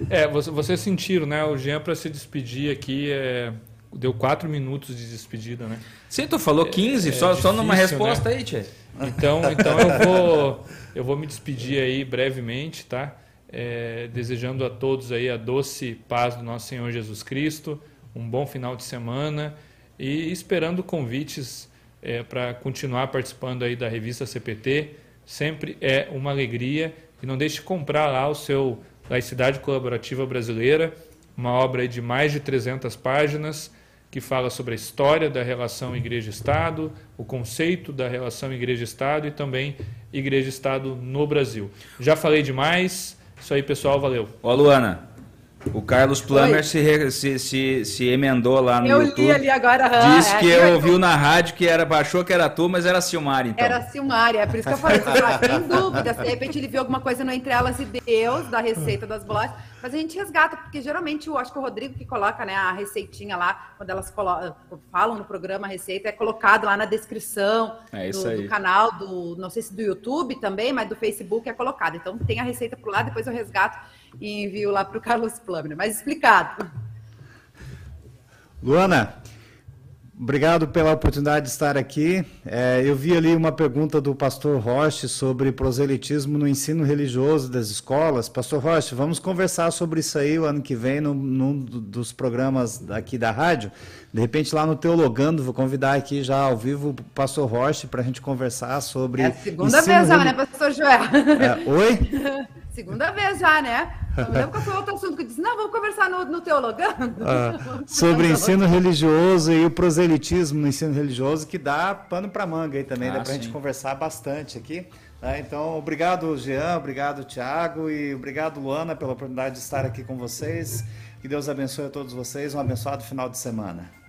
É, vocês sentiram, né? O Jean, para se despedir aqui, é, deu quatro minutos de despedida, né? Sim, tu falou 15, é, só, é difícil, só numa resposta né? aí, Tia. Então, então eu, vou, eu vou me despedir aí brevemente, tá? É, desejando a todos aí a doce paz do nosso Senhor Jesus Cristo, um bom final de semana e esperando convites é, para continuar participando aí da revista CPT. Sempre é uma alegria e não deixe de comprar lá o seu Laicidade Colaborativa Brasileira, uma obra de mais de 300 páginas que fala sobre a história da relação igreja-estado, o conceito da relação igreja-estado e também igreja-estado no Brasil. Já falei demais, isso aí, pessoal, valeu. Ó, Luana, o Carlos Plummer se, se, se, se, emendou lá no eu YouTube. Eu li ali agora. Disse é, que eu ouviu na rádio que era, achou que era tu, mas era Silmar, então. Era Silmar, é por isso que eu falei. Você tem dúvida, de repente ele viu alguma coisa no Entre Elas e Deus, da receita das bolachas. Mas a gente resgata, porque geralmente eu acho que o Rodrigo que coloca né, a receitinha lá, quando elas falam no programa a receita, é colocado lá na descrição é do, do, canal, do não sei se do YouTube também, mas do Facebook é colocado. Então tem a receita por lá, depois eu resgato e envio lá para o Carlos Plummer. Mas explicado. Luana, Obrigado pela oportunidade de estar aqui. É, eu vi ali uma pergunta do pastor Roche sobre proselitismo no ensino religioso das escolas. Pastor Roche, vamos conversar sobre isso aí o ano que vem num dos programas aqui da rádio. De repente, lá no Teologando, vou convidar aqui já ao vivo o pastor Roche para a gente conversar sobre. É a segunda vez já, né, pastor Joel? É, oi? Segunda vez já, né? Eu lembro qual foi outro assunto que eu disse, não, vamos conversar no, no Teologando. Ah, sobre ensino religioso e o proselitismo no ensino religioso, que dá pano para manga aí também, ah, dá para a gente conversar bastante aqui. Né? Então, obrigado, Jean, obrigado, Tiago, e obrigado, Luana, pela oportunidade de estar aqui com vocês. Que Deus abençoe a todos vocês, um abençoado final de semana.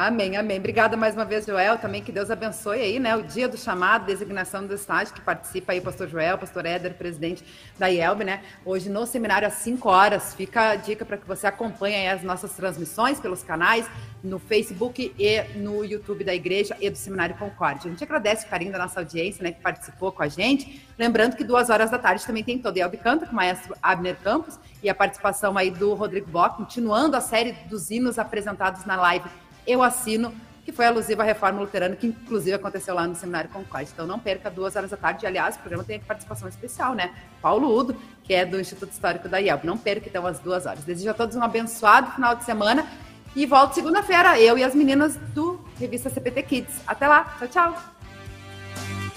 Amém, amém. Obrigada mais uma vez, Joel. Também que Deus abençoe aí, né? O dia do chamado, designação do estágio, que participa aí o pastor Joel, pastor Éder, presidente da IELB, né? Hoje no seminário às 5 horas. Fica a dica para que você acompanhe as nossas transmissões pelos canais, no Facebook e no YouTube da igreja e do Seminário Concórdia. A gente agradece o carinho da nossa audiência, né, que participou com a gente. Lembrando que duas horas da tarde também tem todo IELB Canta, com o maestro Abner Campos, e a participação aí do Rodrigo Bock, continuando a série dos hinos apresentados na live eu assino, que foi alusiva à reforma luterana, que inclusive aconteceu lá no Seminário Concorde. Então não perca duas horas da tarde. Aliás, o programa tem participação especial, né? Paulo Udo, que é do Instituto Histórico da IELB. Não perca então as duas horas. Desejo a todos um abençoado final de semana e volto segunda-feira, eu e as meninas do Revista CPT Kids. Até lá, tchau, tchau!